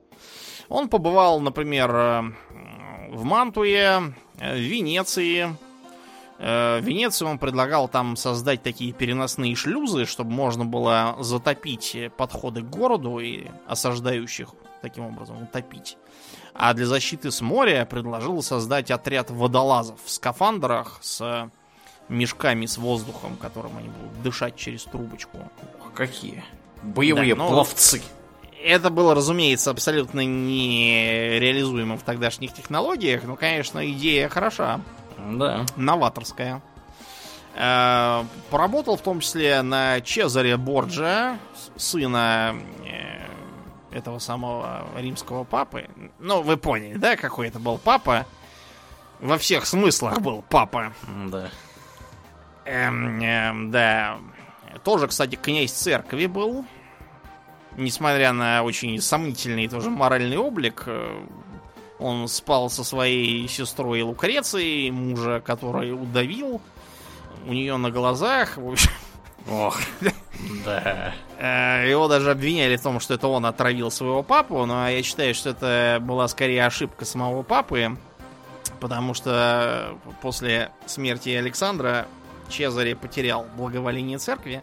Он побывал, например, э, в Мантуе, э, в Венеции. Э, В Венеции он предлагал там создать такие переносные шлюзы, чтобы можно было затопить подходы к городу и осаждающих таким образом утопить. А для защиты с моря предложил создать отряд водолазов в скафандрах с мешками с воздухом, которым они будут дышать через трубочку. Какие? Боевые Да, ну, пловцы. Это было, разумеется, абсолютно нереализуемо в тогдашних технологиях, но, конечно, идея хороша, Да. новаторская. Э, Поработал в том числе на Чезаре Борджа, сына э, этого самого римского папы. Ну, вы поняли, да, какой это был папа? Во всех смыслах был папа. Да. Эм, эм, да. Тоже, кстати, князь церкви был. Несмотря на очень сомнительный тоже моральный облик, э, он спал со своей сестрой Лукрецией, мужа, который удавил у нее на глазах. В общем, Ох. Да. э, его даже обвиняли в том, что это он отравил своего папу, но я считаю, что это была скорее ошибка самого папы, потому что после смерти Александра Чезаре потерял благоволение церкви.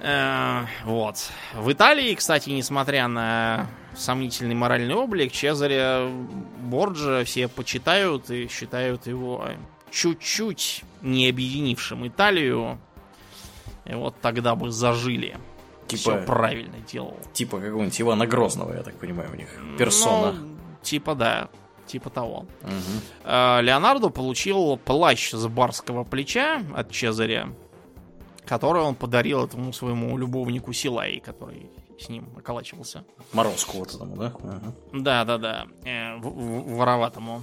Э, вот. В Италии, кстати, несмотря на сомнительный моральный облик, Чезаря Борджа все почитают и считают его чуть-чуть не объединившим Италию. И вот тогда бы зажили. Типа- Все правильно делал. Типа какого-нибудь Ивана Грозного, я так понимаю, у них. Персона. Ну, типа да, типа того. Э, Леонардо получил плащ с барского плеча от Чезаря, который он подарил этому своему любовнику Силай, который с ним околачивался. Морозку вот этому, да? Ага. Да, да, да. э, в- в- вороватому.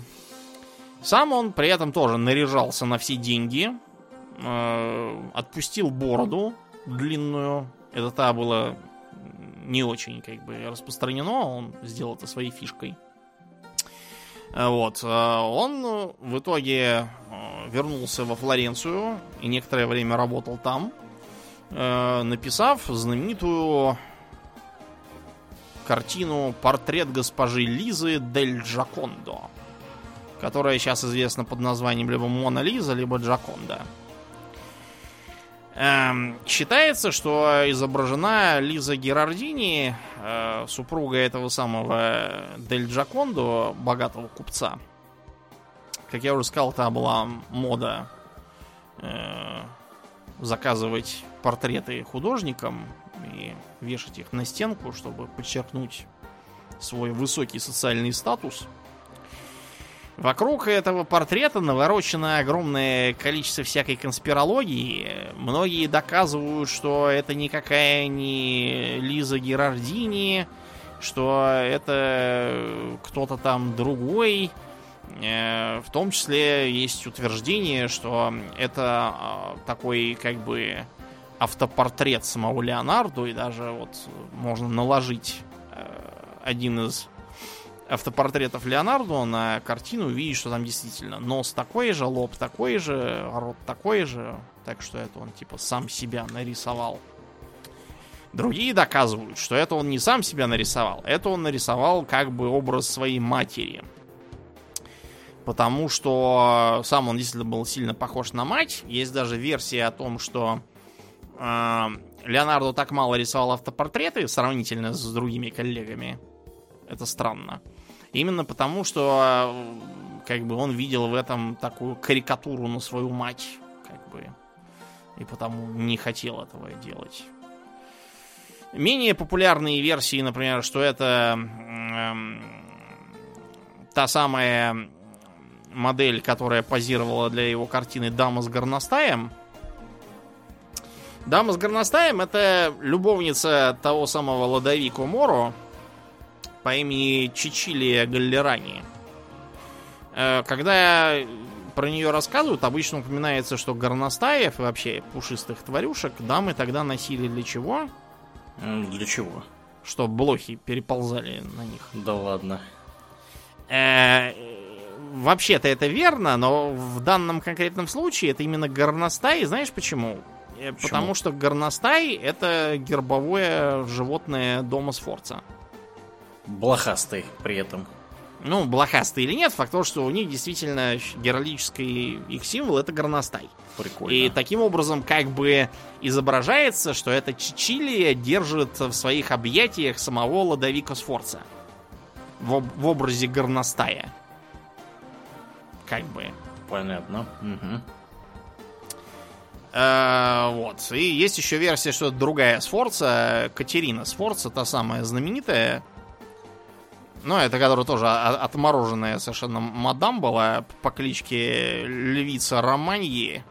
Сам он при этом тоже наряжался на все деньги. э, отпустил бороду длинную. Это та было не очень как бы распространено, он сделал это своей фишкой. Э, вот. Э, он в итоге вернулся во Флоренцию и некоторое время работал там, написав знаменитую картину «Портрет госпожи Лизы Дель Джакондо», которая сейчас известна под названием либо Мона Лиза, либо Джаконда. Эм, считается, что изображена Лиза Герардини, э, супруга этого самого Дель Джакондо, богатого купца. Как я уже сказал, там была мода э, заказывать портреты художникам и вешать их на стенку, чтобы подчеркнуть свой высокий социальный статус – Вокруг этого портрета наворочено огромное количество всякой конспирологии. Многие доказывают, что это никакая не Лиза Герардини, что это кто-то там другой. Э, в том числе есть утверждение, что это а, такой как бы автопортрет самого Леонардо, и даже вот можно наложить э, один из автопортретов Леонардо на картину увидеть, что там действительно нос такой же, лоб такой же, рот такой же. Так что это он типа сам себя нарисовал. Другие доказывают, что это он не сам себя нарисовал, это он нарисовал как бы образ своей матери. Потому что сам он действительно был сильно похож на мать. Есть даже версия о том, что Леонардо так мало рисовал автопортреты сравнительно с другими коллегами. Это странно. Именно потому, что как бы он видел в этом такую карикатуру на свою мать, как бы, и потому не хотел этого делать. Менее популярные версии, например, что это э, та самая модель, которая позировала для его картины «Дама с горностаем». «Дама с горностаем» — это любовница того самого Ладовико Моро, по имени Чичилия Галлерани. Э, когда про нее рассказывают, обычно упоминается, что горностаев и вообще пушистых тварюшек дамы тогда носили для чего? Для чего? Что блохи переползали на них. Да ладно. Э, вообще-то это верно, но в данном конкретном случае это именно горностай. Знаешь почему? Э, почему? Потому что горностай это гербовое животное дома Сфорца блохастый при этом. Ну, блохастый или нет, факт то, что у них действительно геральдический их символ это горностай. Прикольно. И таким образом как бы изображается, что эта Чичилия держит в своих объятиях самого Ладовика Сфорца. В, в образе горностая. Как бы. Понятно. Угу. Uh, вот. И есть еще версия, что это другая Сфорца, Катерина Сфорца, та самая знаменитая, ну, это которая тоже отмороженная совершенно мадам была по кличке Львица Романьи.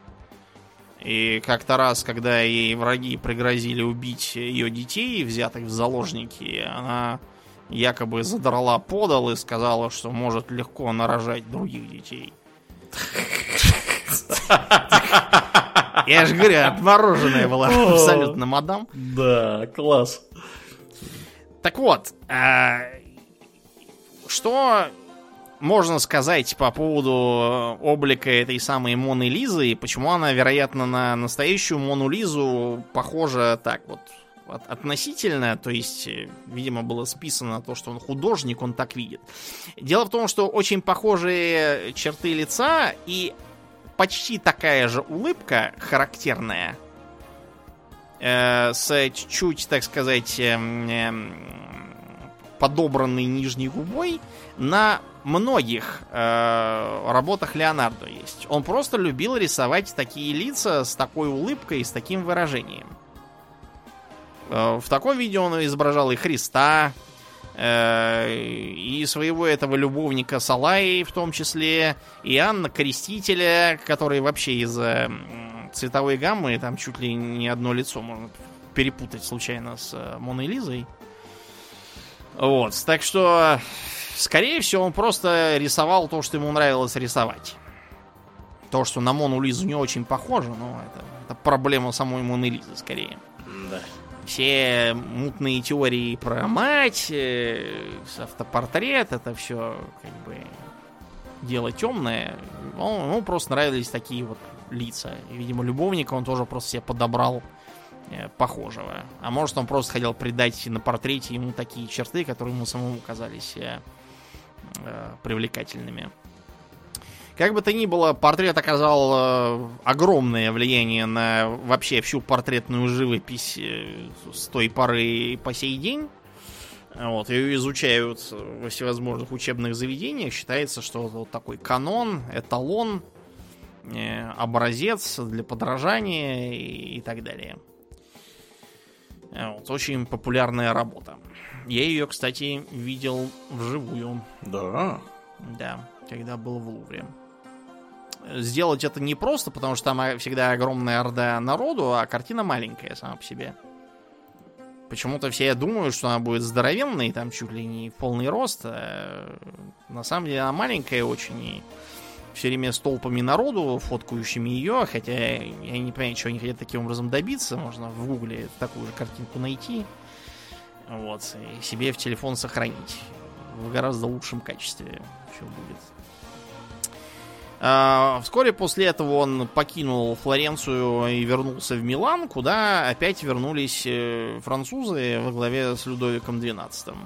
И как-то раз, когда ей враги пригрозили убить ее детей, взятых в заложники, она якобы задрала подол и сказала, что может легко нарожать других детей. Я же говорю, отмороженная была абсолютно мадам. Да, класс. Так вот, а, что можно сказать по поводу э, облика этой самой Моны Лизы и почему она, вероятно, на настоящую Мону Лизу похожа так вот относительно, то есть, э, видимо, было списано то, что он художник, он так видит. Дело в том, что очень похожие черты лица и почти такая же улыбка характерная, э, с чуть-чуть, так сказать, э, э, подобранной нижней губой на многих э, работах Леонардо есть. Он просто любил рисовать такие лица с такой улыбкой и с таким выражением. Э, в таком виде он изображал и Христа, и своего этого любовника Салаи в том числе, и Анна Крестителя, который вообще из-за цветовой гаммы там чуть ли не одно лицо можно перепутать случайно с э, Моной Лизой. Вот, так что, скорее всего, он просто рисовал то, что ему нравилось рисовать. То, что на Мону Лизу не очень похоже, но это, это проблема самой Моны Лизы скорее. Все мутные теории про мать, э, автопортрет, это все как бы дело темное. Он, ему просто нравились такие вот лица. И, видимо, любовника он тоже просто себе подобрал э, похожего. А может, он просто хотел придать на портрете ему такие черты, которые ему самому казались э, э, привлекательными. Как бы то ни было, портрет оказал э, огромное влияние на вообще всю портретную живопись э, с той поры по сей день. Вот, ее изучают во всевозможных учебных заведениях. Считается, что вот такой канон, эталон, э, образец для подражания и, и так далее. Вот, очень популярная работа. Я ее, кстати, видел вживую. Да. Да, когда был в Лувре. Сделать это не просто, потому что там всегда огромная орда народу, а картина маленькая сама по себе. Почему-то все думают, что она будет здоровенной, там чуть ли не в полный рост. А на самом деле она маленькая очень. И все время с толпами народу, фоткающими ее. Хотя я не понимаю, чего они хотят таким образом добиться. Можно в гугле такую же картинку найти. Вот. И себе в телефон сохранить. В гораздо лучшем качестве все будет. А, вскоре после этого он покинул Флоренцию и вернулся в Милан, куда опять вернулись э, французы во главе с Людовиком XII.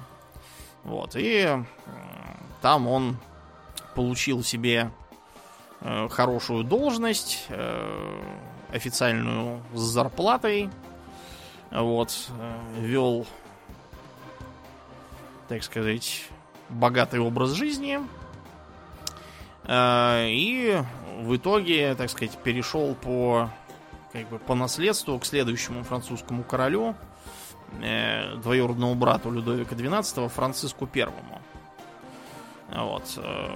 Вот, и там он получил себе э, хорошую должность, э, официальную с зарплатой, вот, вел, так сказать, богатый образ жизни, и в итоге, так сказать, перешел по, как бы, по наследству к следующему французскому королю, э, двоюродному брату Людовика XII, Франциску Первому. Вот. Э,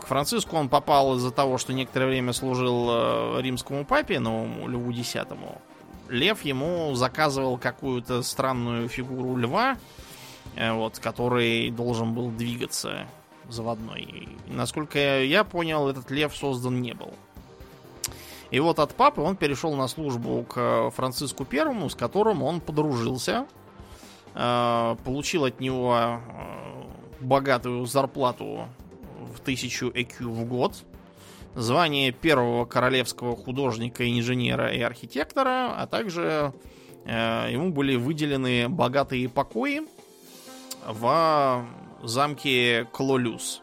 к Франциску он попал из-за того, что некоторое время служил римскому папе, новому Льву X. Лев ему заказывал какую-то странную фигуру льва, вот, который должен был двигаться заводной. И, насколько я понял, этот лев создан не был. И вот от папы он перешел на службу к Франциску Первому, с которым он подружился, э, получил от него э, богатую зарплату в тысячу ЭКЮ в год, звание первого королевского художника, инженера и архитектора, а также э, ему были выделены богатые покои в замке Клолюс.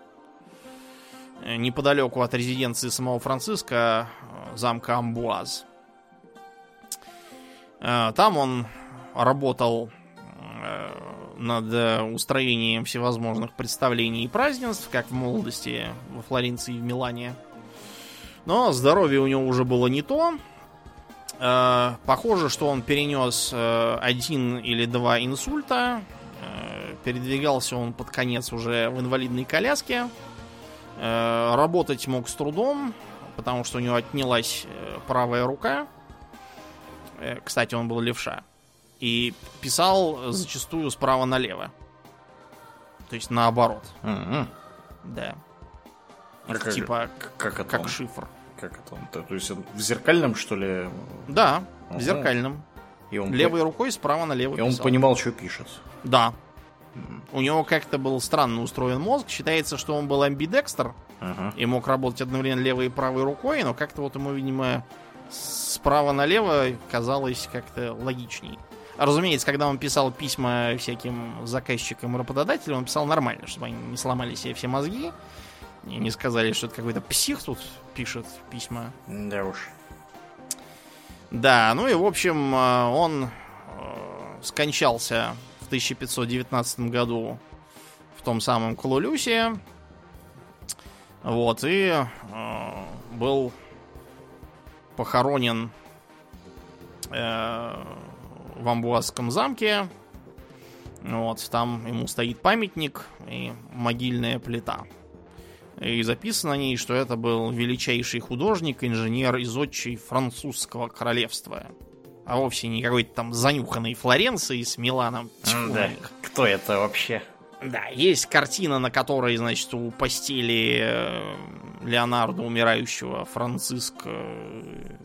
Э, неподалеку от резиденции самого Франциска, э, замка Амбуаз. Э, там он работал над устроением всевозможных представлений и празднеств, как в молодости во Флоренции и в Милане. Но здоровье у него уже было не то. Похоже, что он перенес один или два инсульта, Передвигался он под конец уже в инвалидной коляске. Э, работать мог с трудом, потому что у него отнялась э, правая рука. Э, кстати, он был левша. И писал зачастую справа налево. То есть наоборот. Mm-hmm. Да. А как, типа как, как он? шифр. Как это он? То есть он в зеркальном, что ли? Да, Ага. в зеркальном. И он, Левой рукой справа налево и он писал. понимал, что пишет. Да. У него как-то был странно устроен мозг. Считается, что он был амбидекстер Ага. и мог работать одновременно левой и правой рукой, но как-то вот ему, видимо, справа налево казалось как-то логичней. Разумеется, когда он писал письма всяким заказчикам и работодателям, он писал нормально, чтобы они не сломали себе все мозги и не сказали, что это какой-то псих тут пишет письма. Да уж. Да, ну и в общем, э, он э, скончался в 1519 году в том самом Клолюсе. Вот, и э, был похоронен э, в Амбуазском замке. Вот, там ему стоит памятник и могильная плита. И записано на ней, что это был величайший художник, инженер из отчей французского королевства. А вовсе не какой-то там занюханный Флоренции с Миланом. Тьфу на Да. Кто это вообще? Да, есть картина, на которой, значит, у постели э, Леонардо умирающего Франциск э,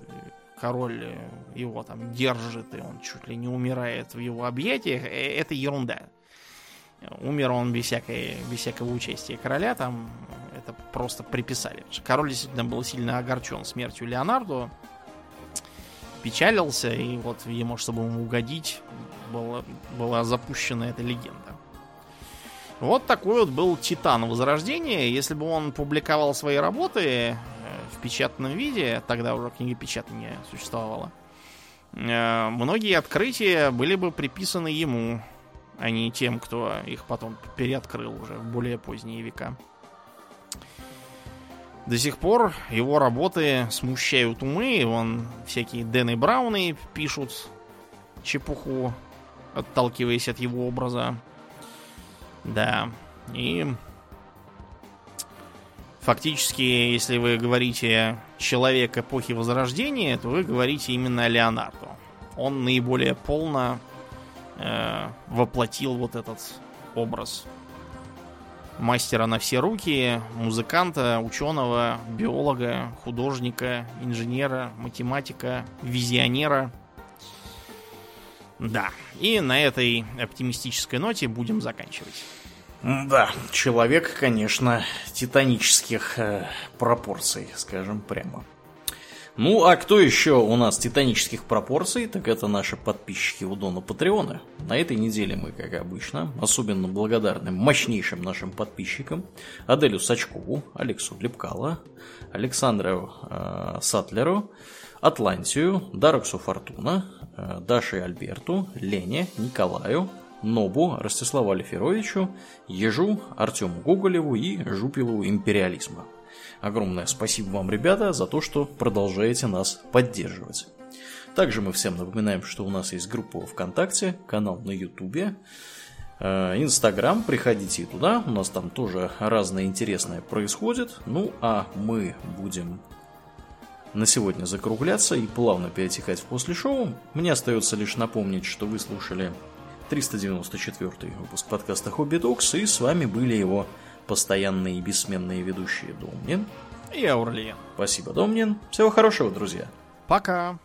король э, его там держит, и он чуть ли не умирает в его объятиях. Это ерунда. Умер он без, всякой, без всякого участия короля, там это просто приписали. Король действительно был сильно огорчен смертью Леонардо, печалился, и вот, видимо, чтобы ему угодить, была, была запущена эта легенда. Вот такой вот был Титан Возрождения. Если бы он публиковал свои работы э, в печатном виде, тогда уже книга печатания существовала, э, многие открытия были бы приписаны ему, а не тем, кто их потом переоткрыл уже в более поздние века. До сих пор его работы смущают умы. Вон всякие Дэн Брауны пишут чепуху, отталкиваясь от его образа. Да. И фактически, если вы говорите человек эпохи Возрождения, то вы говорите именно о Леонардо. Он наиболее полно э, воплотил вот этот образ мастера на все руки, музыканта, ученого, биолога, художника, инженера, математика, визионера. Да, и на этой оптимистической ноте будем заканчивать. Да, человек, конечно, титанических э, пропорций, скажем прямо. Ну, а кто еще у нас титанических пропорций, так это наши подписчики у Дона Патреона. На этой неделе мы, как обычно, особенно благодарны мощнейшим нашим подписчикам Аделю Сачкову, Алексу Лепкало, Александру э, Сатлеру, Атлантию, Дароксу Фортуна, э, Даше Альберту, Лене, Николаю, Нобу, Ростиславу Алиферовичу, Ежу, Артему Гоголеву и Жупилу Империализма. Огромное спасибо вам, ребята, за то, что продолжаете нас поддерживать. Также мы всем напоминаем, что у нас есть группа ВКонтакте, канал на Ютубе, э, Инстаграм, приходите туда, у нас там тоже разное интересное происходит. Ну, а мы будем на сегодня закругляться и плавно перетекать в после шоу. Мне остается лишь напомнить, что вы слушали 394 выпуск подкаста Хобби Токс, и с вами были его постоянные и бессменные ведущие Домнин и Аурлиен. Спасибо, Домнин. Всего хорошего, друзья. Пока.